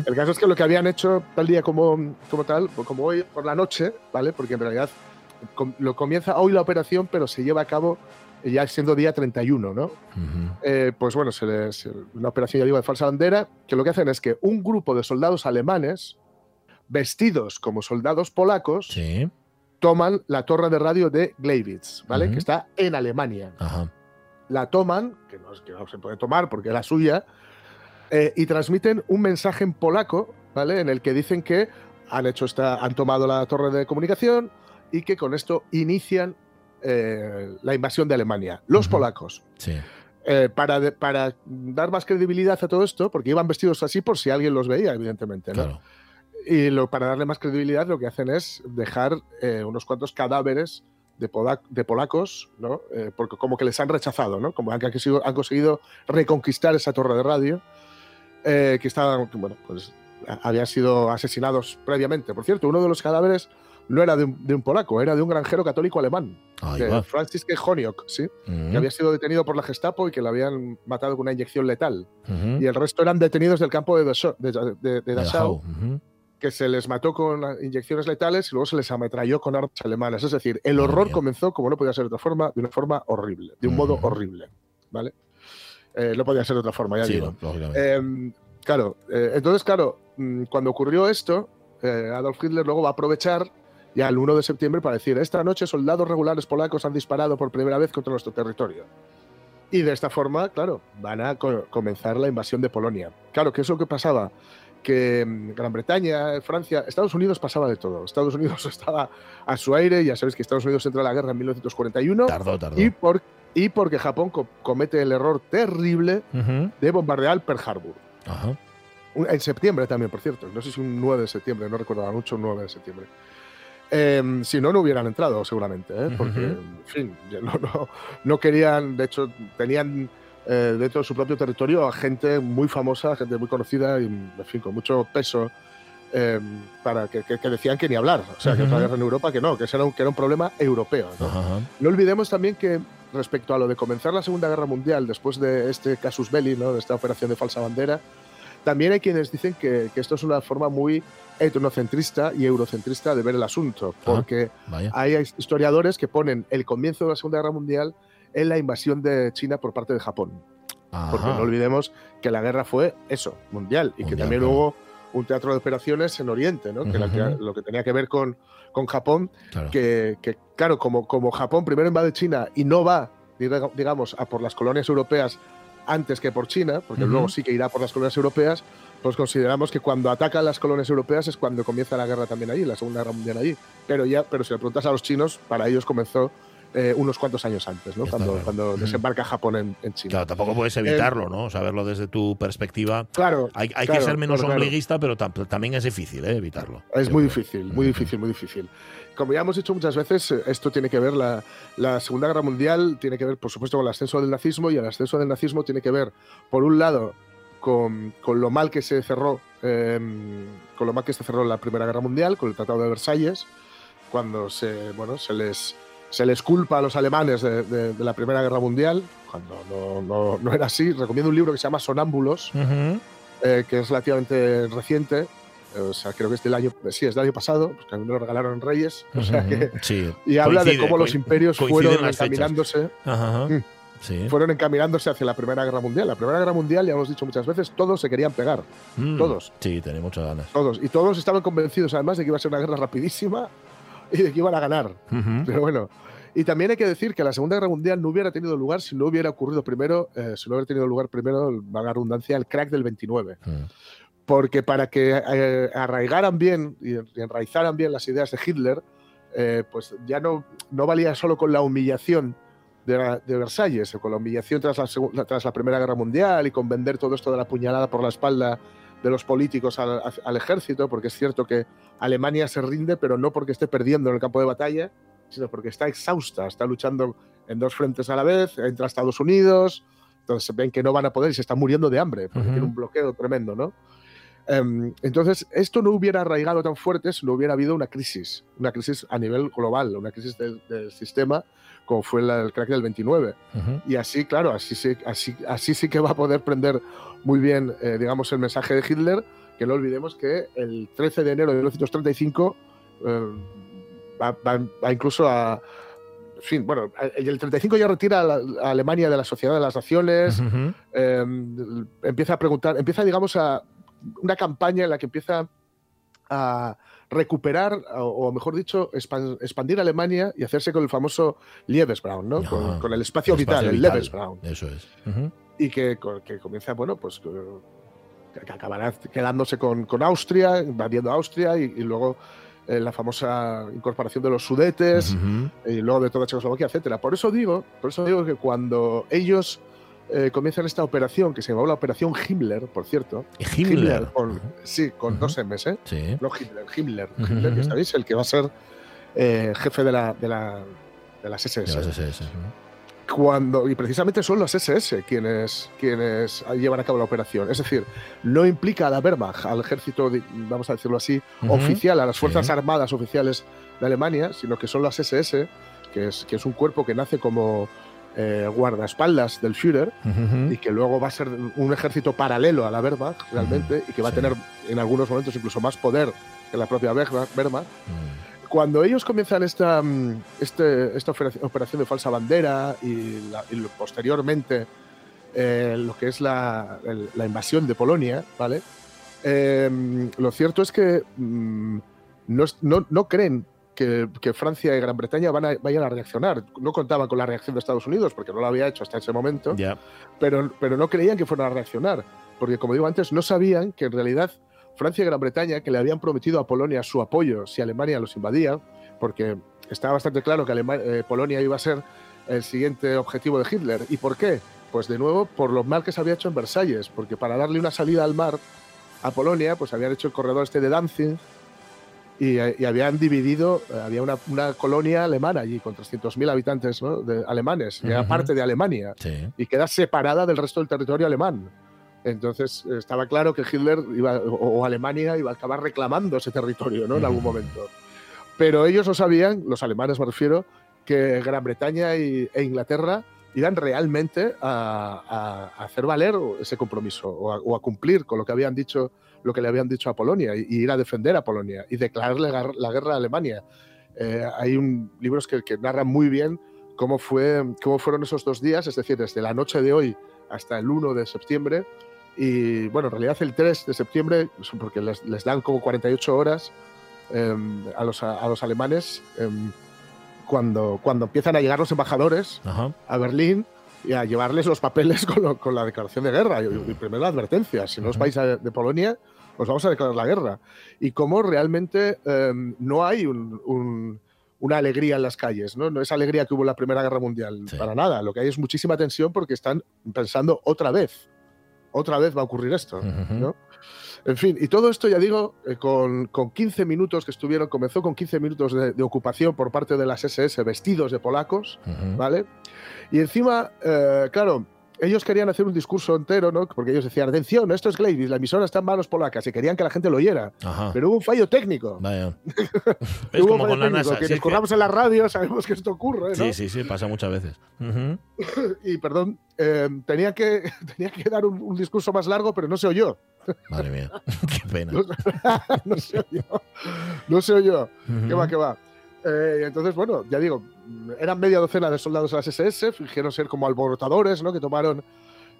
El caso es que lo que habían hecho tal día como, como tal, como hoy por la noche, ¿vale? Porque en realidad com- lo comienza hoy la operación, pero se lleva a cabo ya siendo día 31, ¿no? Eh, pues bueno, se les- una operación, ya digo, de falsa bandera, que lo que hacen es que un grupo de soldados alemanes, vestidos como soldados polacos, Sí. Toman la torre de radio de Gleiwitz, ¿vale? Ujú. Que está en Alemania Ajá. la toman, que no, es que no se puede tomar porque era suya, eh, y transmiten un mensaje en polaco, ¿vale? En el que dicen que han hecho esta, han tomado la torre de comunicación y que con esto inician eh, la invasión de Alemania. Los Ujú. polacos. Sí. Eh, para, de- para dar más credibilidad a todo esto, porque iban vestidos así por si alguien los veía, evidentemente, ¿no? Claro. Y lo, para darle más credibilidad, lo que hacen es dejar eh, unos cuantos cadáveres de, pola- de polacos, ¿no? Eh, porque como que les han rechazado, ¿no? Como han conseguido, han conseguido reconquistar esa torre de radio, eh, que estaban, bueno, pues habían sido asesinados previamente. Por cierto, uno de los cadáveres no era de un, de un polaco, era de un granjero católico alemán, de. Francis Honiok, ¿sí? Ujú. que había sido detenido por la Gestapo y que lo habían matado con una inyección letal. Ujú. Y el resto eran detenidos del campo de Dachau, de, de- de Dachau, Dachau. Ujú. Que se les mató con inyecciones letales y luego se les ametralló con armas alemanas. Es decir, el horror comenzó, como no podía ser de otra forma, de una forma horrible, de un modo horrible. ¿Vale? Eh, no podía ser de otra forma, ya Sí, digo. Eh, claro, eh, entonces, claro, mm, cuando ocurrió esto, eh, Adolf Hitler luego va a aprovechar ya el 1 de septiembre para decir, esta noche soldados regulares polacos han disparado por primera vez contra nuestro territorio. Y de esta forma, claro, van a co- comenzar la invasión de Polonia. Claro, ¿qué es lo que pasaba? Que mm, Gran Bretaña, Francia, Estados Unidos pasaba de todo. Estados Unidos estaba a su aire, ya sabéis que Estados Unidos entra a la guerra en 1941 tardó, tardó. y, por, y porque Japón co- comete el error terrible de bombardear Pearl Harbor. Ajá. En septiembre también, por cierto. No sé si un 9 de septiembre, no recuerdo mucho, un 9 de septiembre. Em, si no, no hubieran entrado, seguramente, ¿eh? porque, en fin, ya no, no, no querían, de hecho, tenían eh, dentro de su propio territorio a gente muy famosa, gente muy conocida y, en fin, con mucho peso, em, para que, que- que decían que ni hablar. O sea, que otra guerra en Europa, que no, que era un, que era un problema europeo. ¿no? Ajá, ajá. No olvidemos también que respecto a lo de comenzar la Segunda Guerra Mundial después de este casus belli, ¿no? de esta operación de falsa bandera, también hay quienes dicen que, que esto es una forma muy etnocentrista y eurocentrista de ver el asunto, porque Vaya. hay historiadores que ponen el comienzo de la Segunda Guerra Mundial en la invasión de China por parte de Japón. Porque no olvidemos que la guerra fue eso, mundial, y que Mundial, también claro. hubo un teatro de operaciones en Oriente, que, que- lo que tenía que ver con, con Japón Claro. que, que, claro, como, como Japón primero invade China y no va, diga- digamos, a por las colonias europeas antes que por China, porque luego sí que irá por las colonias europeas, pues consideramos que cuando atacan las colonias europeas es cuando comienza la guerra también allí, la Segunda Guerra Mundial allí. Pero ya, pero si le preguntas a los chinos, para ellos comenzó eh, unos cuantos años antes, ¿no? Está Cuando, claro. cuando Ujú. desembarca Japón en, en China. Claro, tampoco puedes evitarlo, ¿no? Saberlo desde tu perspectiva. Claro, Hay, hay claro, que ser menos claro, ombliguista, pero tam- también es difícil ¿eh? evitarlo. Es muy difícil, muy difícil, muy difícil. Como ya hemos dicho muchas veces, eh, esto tiene que ver, la, la Segunda Guerra Mundial tiene que ver, por supuesto, con el ascenso del nazismo y el ascenso del nazismo tiene que ver, por un lado, con, con lo mal que se cerró, eh, con lo mal que se cerró la Primera Guerra Mundial, con el Tratado de Versalles, cuando se, bueno, se les se les culpa a los alemanes de, de- de la Primera Guerra Mundial, cuando no, no- no era así. Recomiendo un libro que se llama Sonámbulos, Ujú. eh, que es relativamente reciente, o sea, creo que es del año, sí, es del año pasado, pues que a mí me lo regalaron en Reyes, o sea que, Sí. y habla de Coincide, cómo los imperios fueron encaminándose, Ajá, ajá. Mm. Sí. fueron encaminándose hacia la Primera Guerra Mundial. La Primera Guerra Mundial, ya hemos dicho muchas veces, todos se querían pegar, Mm. todos. Sí, tenía muchas ganas. todos, y todos estaban convencidos además de que iba a ser una guerra rapidísima y de que iban a ganar. Ujú. Pero bueno, y también hay que decir que la Segunda Guerra Mundial no hubiera tenido lugar si no hubiera ocurrido primero, eh, si no hubiera tenido lugar primero, valga la redundancia, el crack del 29. Mm. Porque para que eh, arraigaran bien y, enraizaran bien las ideas de Hitler, eh, pues ya no, no valía solo con la humillación de, la- de Versalles, o con la humillación tras la- tras la Primera Guerra Mundial y con vender todo esto de la puñalada por la espalda de los políticos al, al ejército, porque es cierto que Alemania se rinde, pero no porque esté perdiendo en el campo de batalla, sino porque está exhausta, está luchando en dos frentes a la vez, entra a Estados Unidos, entonces ven que no van a poder y se están muriendo de hambre, porque tiene un bloqueo tremendo, ¿no? Em, entonces, esto no hubiera arraigado tan fuerte si no hubiera habido una crisis, una crisis a nivel global, una crisis del, sistema, como fue la- el crack del 29. Ujú. Y así, claro, así sí, así, así sí que va a poder prender muy bien, eh, digamos, el mensaje de Hitler, que no olvidemos que el 13 de enero de 1935 eh, va, va- va incluso a... En fin, bueno, el el 35 ya retira a, la- a Alemania de la Sociedad de las Naciones, eh, empieza a preguntar, empieza, digamos, a una campaña en la que empieza a recuperar, o, o mejor dicho, expan- expandir Alemania y hacerse con el famoso Lebensraum, ¿no? Con, con el espacio, vital, Espacio el vital. Eso es. Y que, que comienza, bueno, pues que, que acabará quedándose con, con Austria, invadiendo Austria y, y luego eh, la famosa incorporación de los Sudetes y luego de toda Checoslovaquia, etcétera. Por eso digo, por eso digo que cuando ellos eh, comienzan esta operación, que se llamó la Operación Himmler, por cierto, Himmler. con, sí, con dos M's, ¿eh? Sí. no Hitler, Himmler, Ujú, Himmler, ya sabéis, el que va a ser eh, jefe de, la, de, la, de las SS. Ese, ujú. Cuando, y precisamente son los SS quienes, quienes llevan a cabo la operación. Es decir, no implica a la Wehrmacht, al ejército, vamos a decirlo así, oficial, a las fuerzas Sí. armadas oficiales de Alemania, sino que son las SS, que es, que es un cuerpo que nace como eh, guardaespaldas del Führer y que luego va a ser un ejército paralelo a la Wehrmacht realmente y que va a tener en algunos momentos incluso más poder que la propia Wehrmacht. Mm. Cuando ellos comienzan esta, mm, este- esta operación de falsa bandera y, la- y lo- posteriormente eh, lo que es la, el- la invasión de Polonia, ¿vale? Eh, lo cierto es que mm, no- no creen que, que Francia y Gran Bretaña van a- vayan a reaccionar. No contaban con la reacción de Estados Unidos porque no lo había hecho hasta ese momento pero, pero no creían que fueran a reaccionar, porque como digo antes, no sabían que en realidad Francia y Gran Bretaña, que le habían prometido a Polonia su apoyo si Alemania los invadía, porque estaba bastante claro que Alema- eh, Polonia iba a ser el siguiente objetivo de Hitler. ¿Y por qué? Pues de nuevo por lo mal que se había hecho en Versalles, porque para darle una salida al mar a Polonia, pues habían hecho el corredor este de Danzig y, y habían dividido, eh, había una, una colonia alemana allí con 300.000 habitantes ¿no? de, alemanes, y era parte de Alemania Sí. y queda separada del resto del territorio alemán. Entonces estaba claro que Hitler iba, o, Alemania iba a acabar reclamando ese territorio ¿no? en algún momento. Pero ellos no sabían, los alemanes me refiero, que Gran Bretaña y- e Inglaterra iban realmente a, a- a hacer valer ese compromiso o a, o a cumplir con lo que habían dicho, lo que le habían dicho a Polonia y, ir a defender a Polonia y declararle la guerra a Alemania. Eh, hay un, libros que, que narran muy bien cómo, fue, cómo fueron esos dos días, es decir, desde la noche de hoy hasta el 1 de septiembre. Y bueno, en realidad el 3 de septiembre, porque les, les dan como 48 horas eh, a, los, a, los alemanes, eh, cuando, cuando empiezan a llegar los embajadores Ajá. a Berlín y a llevarles los papeles con, lo- con la declaración de guerra. Y, y primero la advertencia, si no os vais a- de Polonia, os vamos a declarar la guerra. Y cómo realmente eh, no hay un- un- una alegría en las calles, ¿no? No es alegría que hubo en la Primera Guerra Mundial, Sí. para nada. Lo que hay es muchísima tensión porque están pensando otra vez, otra vez va a ocurrir esto, Ujú. ¿no? En fin, y todo esto, ya digo, eh, con, con 15 minutos que estuvieron, comenzó con 15 minutos de, de ocupación por parte de las SS vestidos de polacos, Ujú. ¿vale? Y encima, eh, claro, ellos querían hacer un discurso entero, ¿no? Porque ellos decían, atención, esto es Glavis, la emisora está en manos polacas y querían que la gente lo oyera. Ajá. Pero hubo un fallo técnico. Vaya. Es Hubo un como fallo con la técnico, NASA. Que si nos que- curramos en la radio, sabemos que esto ocurre, ¿no? Sí, sí, sí, pasa muchas veces. Y perdón, eh, tenía, que, tenía que dar un, un discurso más largo, pero no se oyó. Madre mía, qué pena. no se oyó. No se oyó. ¿Qué Ujú. va, qué va? Eh, entonces, bueno, ya digo, eran media docena de soldados de las SS, fingieron ser como alborotadores, ¿no? Que tomaron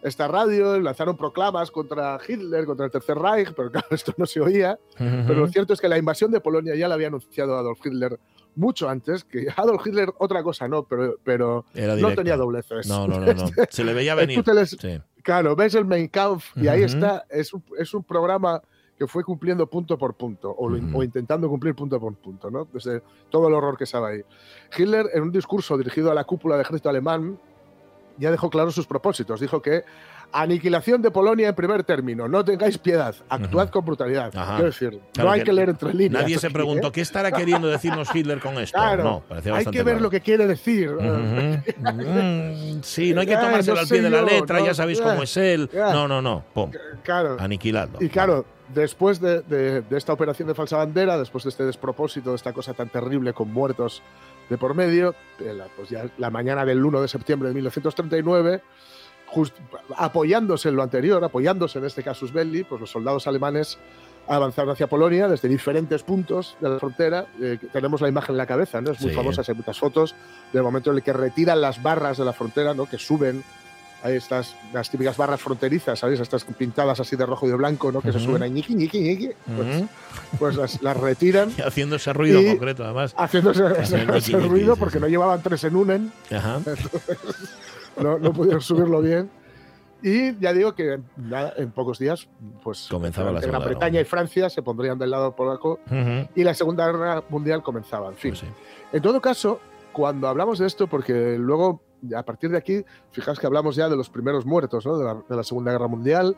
esta radio, lanzaron proclamas contra Hitler, contra el Tercer Reich, pero claro, esto no se oía. Pero lo cierto es que la invasión de Polonia ya la había anunciado Adolf Hitler mucho antes, que Adolf Hitler otra cosa no, pero, pero no tenía dobleces. No, no, no, no. Se le veía venir. Les- Sí. Claro, ves el Mein Kampf y ahí Ujú. está, es un, es un programa que fue cumpliendo punto por punto, o, o intentando cumplir punto por punto, ¿no? Desde todo el horror que estaba ahí. Hitler, en un discurso dirigido a la cúpula del ejército alemán, ya dejó claros sus propósitos. Dijo que aniquilación de Polonia en primer término, no tengáis piedad, actuad con brutalidad. Quiero decir, Claro no hay que que leer entre líneas. Nadie se aquí, preguntó ¿eh? qué estará queriendo decirnos Hitler con esto. Claro, no, hay que ver claro. lo que quiere decir. Ujú. Mm, sí, no hay que Ah, tomárselo no al pie de la letra, ¿no? ya sabéis cómo es él. No, no, no. Pum. Claro. Aniquiladlo. Y claro, después de, de- de esta operación de falsa bandera, después de este despropósito, de esta cosa tan terrible con muertos de por medio, la- pues ya la mañana del 1 de septiembre de 1939, just- apoyándose en lo anterior, apoyándose en este casus belli, pues los soldados alemanes avanzaron hacia Polonia desde diferentes puntos de la frontera. Eh, tenemos la imagen en la cabeza, ¿no? Es muy Sí. famosa, hay muchas fotos del momento en el que retiran las barras de la frontera, ¿no? Que suben Ahí estas, las típicas barras fronterizas, ¿sabéis? Estas pintadas así de rojo y de blanco, ¿no? Que se Ujú. suben ahí, ñiqui, ñiqui, ñiqui. Pues, Ujú. pues las, las retiran Y haciendo ese ruido Y- concreto, además. haciendo ese, Haciendo ese ñiqui, ruido porque sí. no llevaban tres en unen, Ajá. no, no pudieron subirlo bien. Y ya digo que nada, en pocos días, pues Comenzaba la Gran Bretaña y Francia se pondrían del lado polaco Ujú. y la Segunda Guerra Mundial comenzaba. En fin, Pues sí. En todo caso, cuando hablamos de esto, porque luego, a partir de aquí, fijaos que hablamos ya de los primeros muertos ¿no? de, la, de la Segunda Guerra Mundial,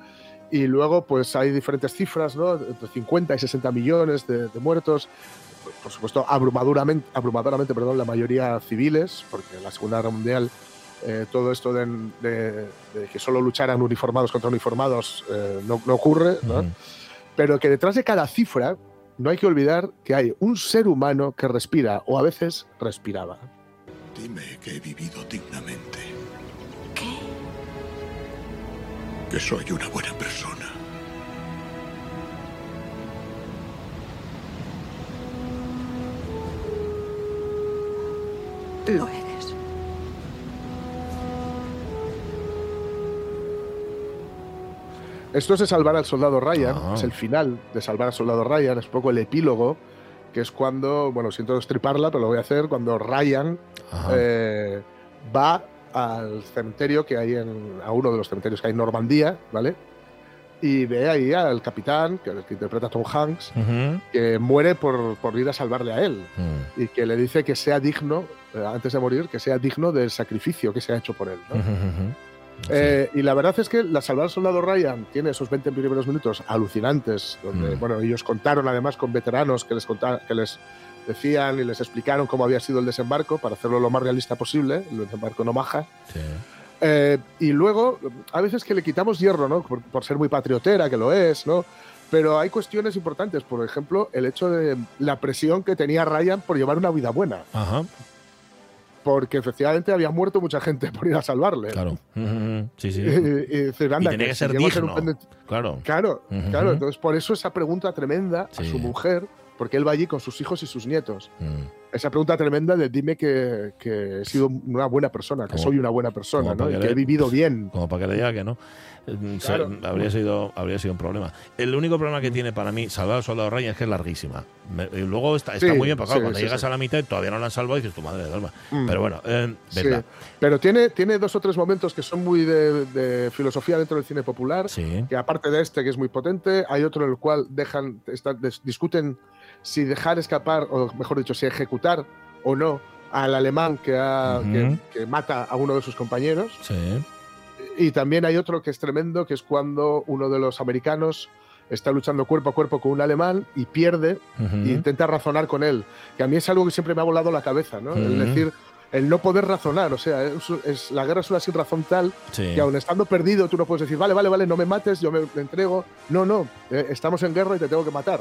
y luego pues hay diferentes cifras, ¿no? entre 50 y 60 millones de, de muertos, por supuesto, abrumadoramente, abrumadoramente perdón, la mayoría civiles, porque en la Segunda Guerra Mundial eh, todo esto de, de- de que solo lucharan uniformados contra uniformados eh, no, no ocurre, ¿no? Ujú. pero que detrás de cada cifra no hay que olvidar que hay un ser humano que respira o a veces respiraba. Dime que he vivido dignamente. ¿Qué? Que soy una buena persona. Lo eres. Esto es de salvar al soldado Ryan, Ah. es el final de salvar al soldado Ryan, es un poco el epílogo, que es cuando, bueno, siento destriparla, pero lo voy a hacer, cuando Ryan eh, va al cementerio que hay en, a uno de los cementerios que hay en Normandía, ¿vale? Y ve ahí al capitán, que, que interpreta a Tom Hanks, que muere por, por ir a salvarle a él. Mm. y que le dice que sea digno, eh, antes de morir, que sea digno del sacrificio que se ha hecho por él. ¿no? Eh, y la verdad es que la Salvar al Soldado Ryan tiene esos 20 primeros minutos alucinantes, donde Mm. bueno, ellos contaron además con veteranos que les, conta- que les decían y les explicaron cómo había sido el desembarco para hacerlo lo más realista posible, el desembarco en Omaha. Sí. Eh, y luego, a veces que le quitamos hierro, ¿no? Por, por ser muy patriotera, que lo es, ¿no? Pero hay cuestiones importantes, por ejemplo, el hecho de la presión que tenía Ryan por llevar una vida buena, Ajá, porque efectivamente había muerto mucha gente por ir a salvarle. claro. Sí, sí. Y, y decir, anda, tenía que ser ser un digno. pendent- Claro. Claro, claro. Entonces, por eso esa pregunta tremenda a su mujer, porque él va allí con sus hijos y sus nietos. Mm. Esa pregunta tremenda de dime que, que he sido una buena persona, que Como- soy una buena persona, ¿no? Y que que le- he vivido bien. Como para que le diga que no. Se- Claro. habría, sido, habría sido un problema. El único problema que tiene para mí salvar al soldado Ryan es que es larguísima. Me- y luego está, está Sí, muy bien, claro, sí, cuando sí, llegas a la mitad y todavía no la han salvado, dices tu madre de alma. Mm. Pero bueno, eh, pero tiene, tiene dos o tres momentos que son muy de, de filosofía dentro del cine popular, que aparte de este, que es muy potente, hay otro en el cual dejan, está- des- discuten si dejar escapar, o mejor dicho, si ejecutar o no al alemán que, ha- que, que mata a uno de sus compañeros. Sí. Y también hay otro que es tremendo, que es cuando uno de los americanos está luchando cuerpo a cuerpo con un alemán y pierde Ujú. e intenta razonar con él. Que a mí es algo que siempre me ha volado la cabeza, ¿no? El Ujú. decir, el no poder razonar. O sea, es, es- la guerra es una sin razón tal Sí. que aun estando perdido tú no puedes decir, vale, vale, vale, no me mates, yo me, me entrego. No, no, eh, estamos en guerra y te tengo que matar.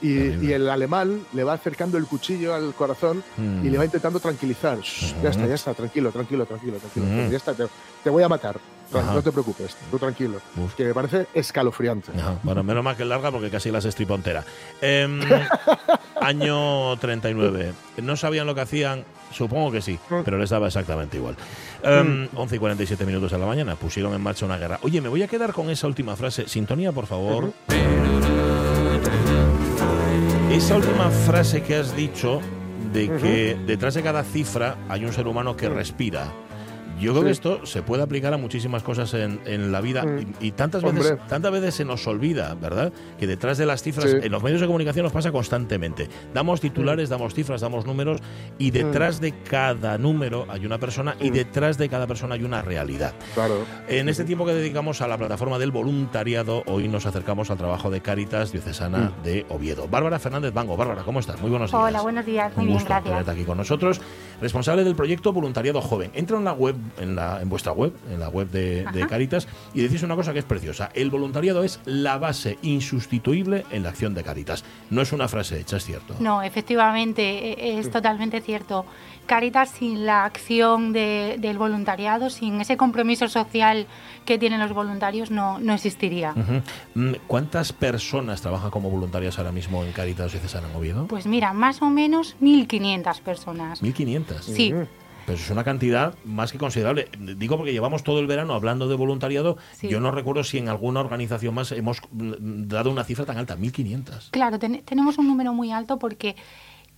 Y, y el alemán le va acercando el cuchillo al corazón Mm. y le va intentando tranquilizar. Shh, Ya está, ya está, tranquilo, tranquilo, tranquilo, tranquilo. Mm. Ya está, te, te voy a matar. Ajá. No te preocupes, tú tranquilo. Uf. Que me parece escalofriante. Ajá, Bueno, menos mal que es larga porque casi las estripontera. Em, año 39. ¿No sabían lo que hacían? Supongo que sí, Mm. pero les daba exactamente igual. Em, 11 y 47 minutos de la mañana pusieron en marcha una guerra. Oye, me voy a quedar con esa última frase. Sintonía, por favor. Esa última frase que has dicho de que detrás de cada cifra hay un ser humano que respira. Yo creo que esto se puede aplicar a muchísimas cosas en, en la vida Mm. y, y tantas veces tantas veces se nos olvida, ¿verdad? Que detrás de las cifras, Sí. en los medios de comunicación nos pasa constantemente. Damos titulares, damos cifras, damos números y detrás de cada número hay una persona y Mm. detrás de cada persona hay una realidad. Claro. En este tiempo que dedicamos a la plataforma del voluntariado, hoy nos acercamos al trabajo de Cáritas Diocesana Mm. de Oviedo. Bárbara Fernández Bango. Bárbara, ¿cómo estás? Muy buenos días. Hola, buenos días. Muy Un bien, gusto gracias. tenerte aquí con nosotros. Responsable del proyecto Voluntariado Joven. Entra en la web, en, la, en vuestra web, en la web de. Cáritas, y decís una cosa que es preciosa. El voluntariado es la base insustituible en la acción de Cáritas. No es una frase hecha, es cierto. No, efectivamente, e- es totalmente cierto. Caritas sin la acción de- del voluntariado, sin ese compromiso social que tienen los voluntarios, no, no existiría. Mm, ¿Cuántas personas trabajan como voluntarias ahora mismo en Cáritas Diocesana en Oviedo? Pues mira, más o menos 1.500 personas. 1.500. Sí, Pero es una cantidad más que considerable. Digo porque llevamos todo el verano hablando de voluntariado. Sí. Yo no recuerdo si en alguna organización más hemos mm, dado una cifra tan alta, 1.500. claro, ten- tenemos un número muy alto porque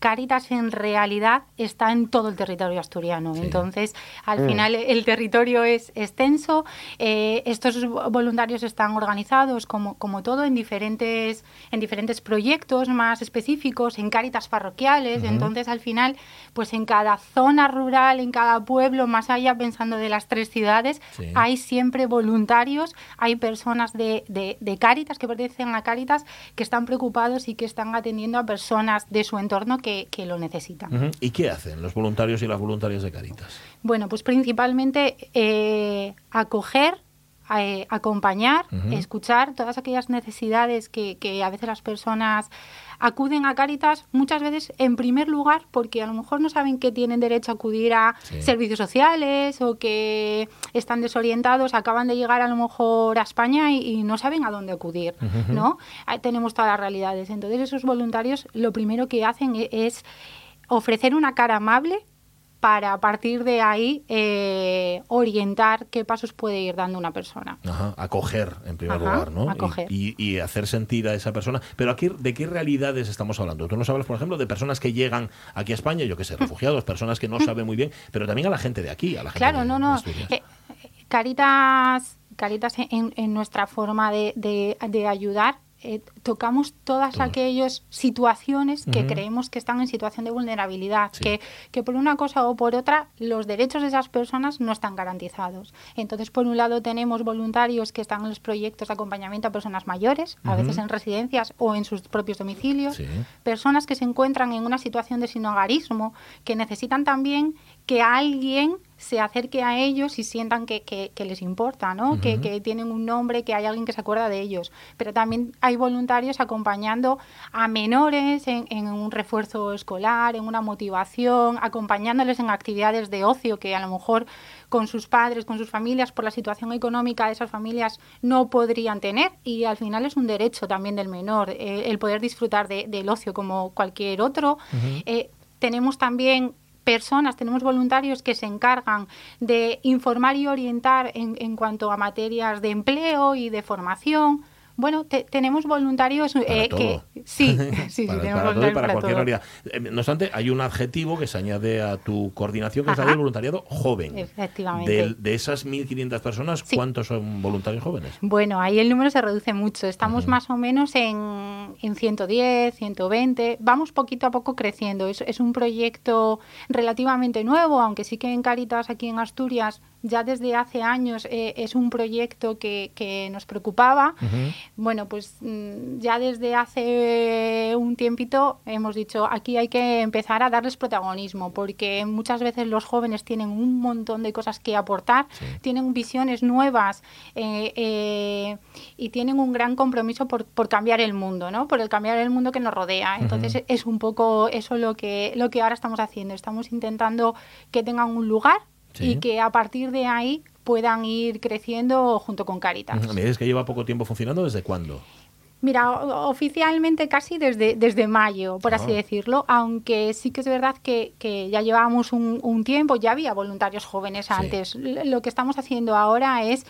Caritas en realidad está en todo el territorio asturiano. Sí. Entonces, al final el territorio es extenso. eh, estos voluntarios están organizados como, como todo en diferentes, en diferentes proyectos más específicos, en Caritas parroquiales. Entonces, al final, pues en cada zona rural, en cada pueblo, más allá pensando de las tres ciudades, Sí. hay siempre voluntarios, hay personas de, de, de Cáritas que pertenecen a Cáritas que están preocupados y que están atendiendo a personas de su entorno que, que lo necesitan. ¿Y qué hacen los voluntarios y las voluntarias de Cáritas? Bueno, pues principalmente eh, acoger, eh, acompañar, escuchar todas aquellas necesidades que, que a veces las personas acuden a Cáritas, muchas veces en primer lugar porque a lo mejor no saben que tienen derecho a acudir a Sí. servicios sociales o que están desorientados, acaban de llegar a lo mejor a España y, y no saben a dónde acudir. ¿no? Ahí tenemos todas las realidades. Entonces esos voluntarios lo primero que hacen e- es ofrecer una cara amable para a partir de ahí eh, orientar qué pasos puede ir dando una persona. Ajá, acoger en primer Ajá, lugar, ¿no? Y- acoger. Y, y hacer sentir a esa persona. Pero aquí, ¿de qué realidades estamos hablando? Tú nos hablas, por ejemplo, de personas que llegan aquí a España, yo qué sé, refugiados, personas que no saben muy bien, pero también a la gente de aquí, a la gente Claro, de- no, no. Asturias. Eh, Caritas, Caritas en, en nuestra forma de, de- de ayudar, eh, tocamos todas aquellas situaciones que creemos que están en situación de vulnerabilidad, Sí. que, que por una cosa o por otra los derechos de esas personas no están garantizados. Entonces, por un lado tenemos voluntarios que están en los proyectos de acompañamiento a personas mayores, a veces en residencias o en sus propios domicilios, Sí. personas que se encuentran en una situación de sinogarismo, que necesitan también que alguien se acerque a ellos y sientan que, que- que les importa, ¿no? que, tienen un nombre, que hay alguien que se acuerda de ellos. Pero también hay voluntarios acompañando a menores en, en un refuerzo escolar, en una motivación, acompañándoles en actividades de ocio que a lo mejor con sus padres, con sus familias, por la situación económica de esas familias no podrían tener y al final es un derecho también del menor eh, el poder disfrutar de- del ocio como cualquier otro. Eh, tenemos también personas, tenemos voluntarios que se encargan de informar y orientar en, en cuanto a materias de empleo y de formación. Bueno, te- tenemos voluntarios Para eh, todo. que sí, sí, sí, para, tenemos para todo y voluntarios para para cualquier todo. realidad. Eh, No obstante, hay un adjetivo que se añade a tu coordinación, que es Ajá. del voluntariado joven. Efectivamente. Del- de esas 1.500 personas, Sí. ¿cuántos son voluntarios jóvenes? Bueno, ahí el número se reduce mucho. Estamos más o menos en, en 110, 120. Vamos poquito a poco creciendo. Es, es un proyecto relativamente nuevo, aunque sí que en Caritas aquí en Asturias ya desde hace años eh, es un proyecto que, que nos preocupaba. Bueno, pues mm, ya desde hace un tiempito hemos dicho aquí hay que empezar a darles protagonismo porque muchas veces los jóvenes tienen un montón de cosas que aportar, tienen visiones nuevas eh, eh, y tienen un gran compromiso por, por cambiar el mundo, ¿no? Por el cambiar el mundo que nos rodea. Entonces es un poco eso lo que, lo que ahora estamos haciendo. Estamos intentando que tengan un lugar Sí. y que a partir de ahí puedan ir creciendo junto con Caritas. Me dices que lleva poco tiempo funcionando, ¿desde cuándo? Mira, oficialmente casi desde, desde mayo, por así Ah. decirlo, aunque sí que es verdad que, que ya llevábamos un, un tiempo, ya había voluntarios jóvenes antes. Lo que estamos haciendo ahora es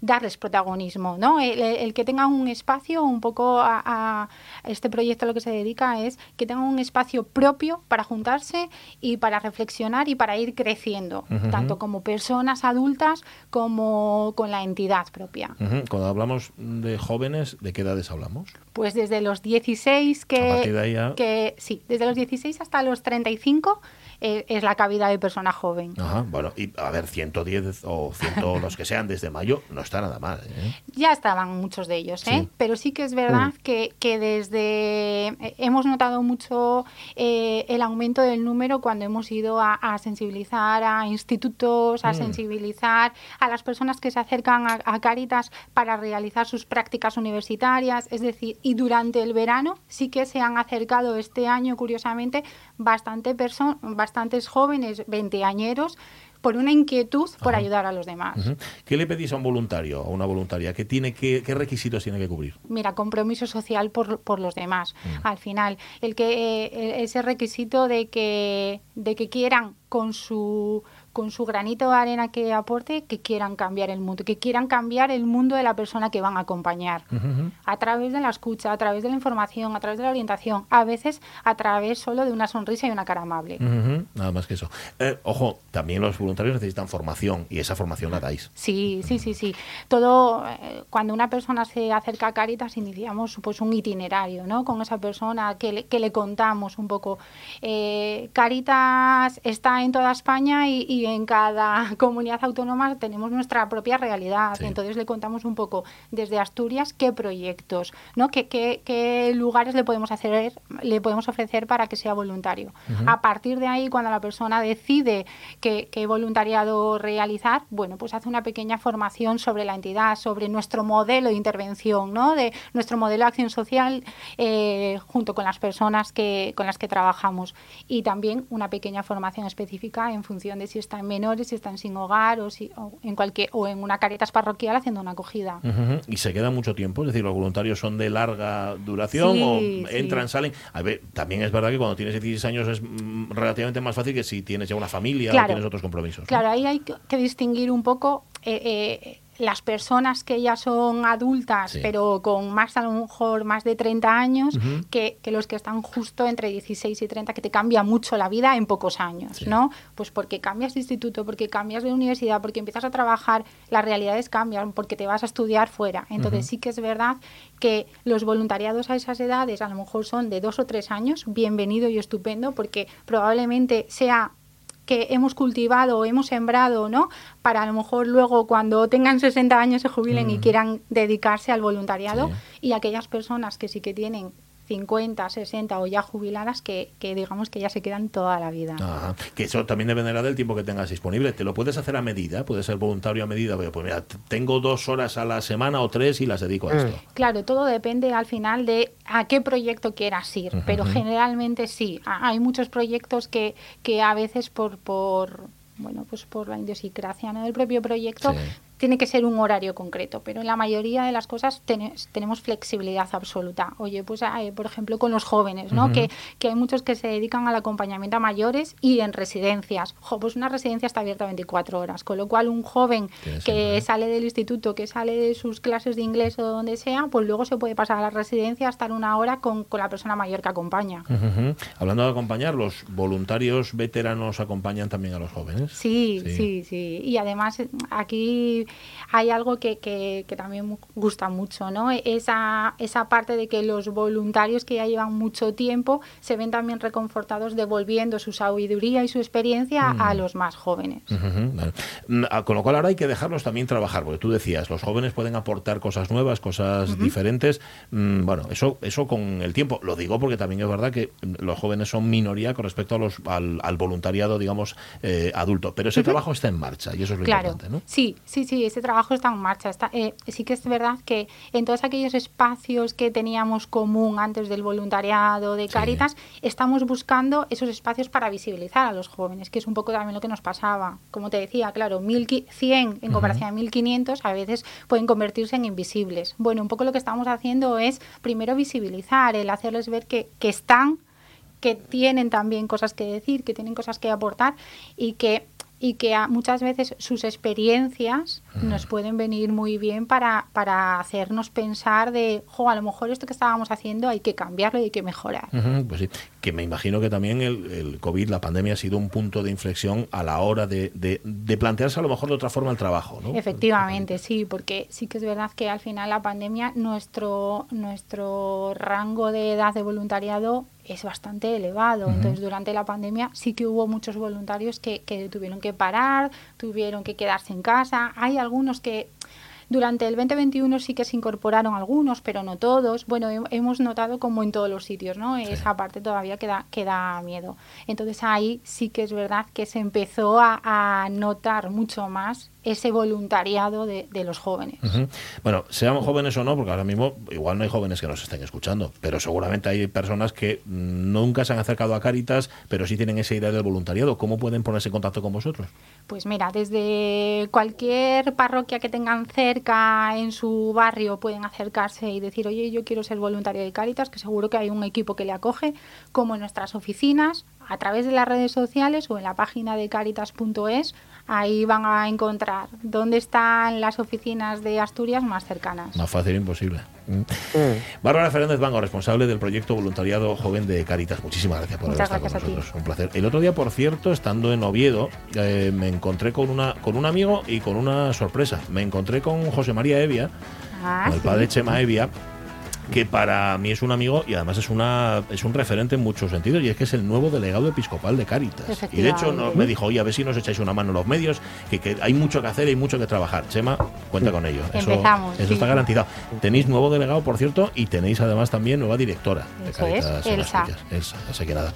darles protagonismo, ¿no? El, el que tengan un espacio, un poco a, a este proyecto a lo que se dedica es que tengan un espacio propio para juntarse y para reflexionar y para ir creciendo, tanto como personas adultas como con la entidad propia. Cuando hablamos de jóvenes, ¿de qué edades hablamos? Pues desde los 16 que, A partir de ahí ya- que sí, desde los 16 hasta los 35 eh, es la cabida de persona joven. Ajá, bueno, y a ver, 110 o 100 los que sean desde mayo, no está nada mal. ¿eh? Ya estaban muchos de ellos, ¿eh? Sí. pero sí que es verdad que, que desde eh, hemos notado mucho eh, el aumento del número cuando hemos ido a, a sensibilizar a institutos, a Mm. sensibilizar a las personas que se acercan a, a Caritas para realizar sus prácticas universitarias, es decir, y durante el verano sí que se han acercado este año, curiosamente, bastante perso- bastantes jóvenes veinteañeros por una inquietud por ayudar a los demás. ¿Qué le pedís a un voluntario, a una voluntaria? ¿Qué, tiene que, ¿Qué requisitos tiene que cubrir? mira, compromiso social por, por los demás. Al final, el que eh, ese requisito de que de que quieran con su con su granito de arena que aporte, que quieran cambiar el mundo, que quieran cambiar el mundo de la persona que van a acompañar. A través de la escucha, a través de la información, a través de la orientación, a veces a través solo de una sonrisa y una cara amable. Nada más que eso. Eh, ojo, también los voluntarios necesitan formación y esa formación la dais. Sí, sí, sí, sí. Todo, eh, cuando una persona se acerca a Caritas, iniciamos pues un itinerario, ¿no? Con esa persona que le, que le contamos un poco. Eh, Caritas está en toda España y, y en cada comunidad autónoma tenemos nuestra propia realidad. Sí. Entonces le contamos un poco desde Asturias qué proyectos, ¿no? Qué, qué- qué lugares le podemos hacer, le podemos ofrecer para que sea voluntario. A partir de ahí, cuando la persona decide qué, qué voluntariado realizar, bueno, pues hace una pequeña formación sobre la entidad, sobre nuestro modelo de intervención, ¿no? De nuestro modelo de acción social eh, junto con las personas que, con las que trabajamos. Y también una pequeña formación específica en función de si están menores, si están sin hogar o, si, o en cualquier o en una caritas parroquial haciendo una acogida. Y se queda mucho tiempo, es decir, los voluntarios son de larga duración Sí, o sí. entran, salen. A ver, también es verdad que cuando tienes 16 años es mm, relativamente más fácil que si tienes ya una familia o tienes otros compromisos. ¿no? Claro, ahí hay que que distinguir un poco eh, eh, las personas que ya son adultas, Sí. pero con más, a lo mejor, más de 30 años, que, que los que están justo entre 16 y 30, que te cambia mucho la vida en pocos años, Sí. ¿no? Pues porque cambias de instituto, porque cambias de universidad, porque empiezas a trabajar, las realidades cambian, porque te vas a estudiar fuera. Entonces sí que es verdad que los voluntariados a esas edades a lo mejor son de dos o tres años, bienvenido y estupendo, porque probablemente sea que hemos cultivado o hemos sembrado, ¿no? Para a lo mejor luego cuando tengan 60 años se jubilen y quieran dedicarse al voluntariado Sí. y aquellas personas que sí que tienen 50, 60 o ya jubiladas que, que digamos que ya se quedan toda la vida. Ajá. Que eso también dependerá del tiempo que tengas disponible. Te lo puedes hacer a medida, puedes ser voluntario a medida. Pues mira, tengo dos horas a la semana o tres y las dedico a Mm. esto. Claro, todo depende al final de a qué proyecto quieras ir, pero generalmente sí. Ha- Hay muchos proyectos que, que a veces por, por bueno, pues por la idiosincrasia ¿no? del propio proyecto Sí. Tiene que ser un horario concreto, pero en la mayoría de las cosas tene- tenemos flexibilidad absoluta. Oye, pues eh, por ejemplo con los jóvenes, ¿no? Que, que hay muchos que se dedican al acompañamiento a mayores y en residencias. Jo, pues una residencia está abierta 24 horas, con lo cual un joven que sentido. sale del instituto, que sale de sus clases de inglés o donde sea, pues luego se puede pasar a la residencia a estar una hora con, con la persona mayor que acompaña. Hablando de acompañar, los voluntarios veteranos acompañan también a los jóvenes. Sí, Sí. sí, sí, Y además eh, aquí hay, hay algo que, que, que también gusta mucho, ¿no? Esa, esa parte de que los voluntarios que ya llevan mucho tiempo se ven también reconfortados devolviendo su sabiduría y su experiencia a los más jóvenes. Vale. Mm, ah, Con lo cual ahora hay que dejarlos también trabajar, porque tú decías, los jóvenes pueden aportar cosas nuevas, cosas diferentes. Mm, Bueno, eso, eso con el tiempo. Lo digo porque también es verdad que mm, los jóvenes son minoría con respecto a los, al, al voluntariado, digamos, eh, adulto. Pero ese trabajo está en marcha y eso es lo Claro, importante, ¿no? sí, sí, sí, ese trabajo está en marcha. Está, eh, sí que es verdad que en todos aquellos espacios que teníamos común antes del voluntariado de Sí. Cáritas, estamos buscando esos espacios para visibilizar a los jóvenes, que es un poco también lo que nos pasaba. Como te decía, claro, 1100 en comparación a 1500 a veces pueden convertirse en invisibles. Bueno, un poco lo que estamos haciendo es primero visibilizar, el hacerles ver que, que están que tienen también cosas que decir, que tienen cosas que aportar y que y que a- muchas veces sus experiencias nos pueden venir muy bien para, para hacernos pensar de, jo, a lo mejor esto que estábamos haciendo hay que cambiarlo y hay que mejorar. Pues sí, que me imagino que también el, el COVID, la pandemia, ha sido un punto de inflexión a la hora de, de- de plantearse a lo mejor de otra forma el trabajo, ¿no? Efectivamente, sí, porque sí que es verdad que al final la pandemia, nuestro, nuestro rango de edad de voluntariado es bastante elevado. Entonces, durante la pandemia sí que hubo muchos voluntarios que, que tuvieron que parar, tuvieron que quedarse en casa. Hay algunos que durante el 2021 sí que se incorporaron algunos, pero no todos. Bueno, hem- hemos notado como en todos los sitios, ¿no? Esa parte todavía queda, queda miedo. Entonces ahí sí que es verdad que se empezó a, a notar mucho más ese voluntariado de, de los jóvenes. Bueno, seamos jóvenes o no, porque ahora mismo igual no hay jóvenes que nos estén escuchando, pero seguramente hay personas que nunca se han acercado a Caritas, pero sí tienen esa idea del voluntariado. ¿Cómo pueden ponerse en contacto con vosotros? Pues mira, desde cualquier parroquia que tengan cerca en su barrio pueden acercarse y decir, oye, yo quiero ser voluntario de Cáritas, que seguro que hay un equipo que le acoge, como en nuestras oficinas, a través de las redes sociales o en la página de caritas.es. Ahí van a encontrar dónde están las oficinas de Asturias más cercanas. Más fácil imposible. Mm. Bárbara Fernández Bango, responsable del proyecto Voluntariado Joven de Caritas. Muchísimas gracias por Muchas estar con gracias a ti. nosotros. Un placer. El otro día, por cierto, estando en Oviedo, eh, me encontré con una con un amigo y con una sorpresa. Me encontré con José María Evia, Ah, con el sí. padre Chema Evia, que para mí es un amigo y además es una es un referente en muchos sentidos y es que es el nuevo delegado episcopal de Caritas. Y de hecho no- me dijo, oye, a ver si nos echáis una mano los medios, que, que hay mucho que hacer y hay mucho que trabajar. Chema, cuenta con ello. Eso, Empezamos, eso sí. está garantizado. Tenéis nuevo delegado, por cierto, y tenéis además también nueva directora de Eso es, Caritas. Elsa. Elsa, así que nada.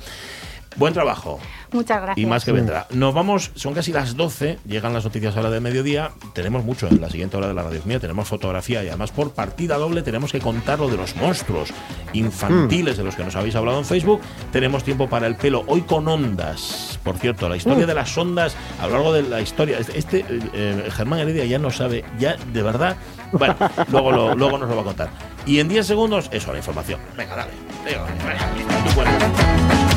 Buen trabajo. Muchas gracias. Y más que vendrá. Nos vamos, son casi las 12, llegan las noticias a la de mediodía. Tenemos mucho en la siguiente hora de la radio mía, tenemos fotografía y además por partida doble tenemos que contar lo de los monstruos infantiles de los que nos habéis hablado en Facebook. Tenemos tiempo para el pelo, hoy con ondas. Por cierto, la historia de las ondas, a lo largo de la historia, este, este, eh, Germán Heredia ya no sabe, ya de verdad. Bueno, luego, lo- luego nos lo va a contar. Y en 10 segundos, eso, la información. Venga, dale. Venga, venga, venga.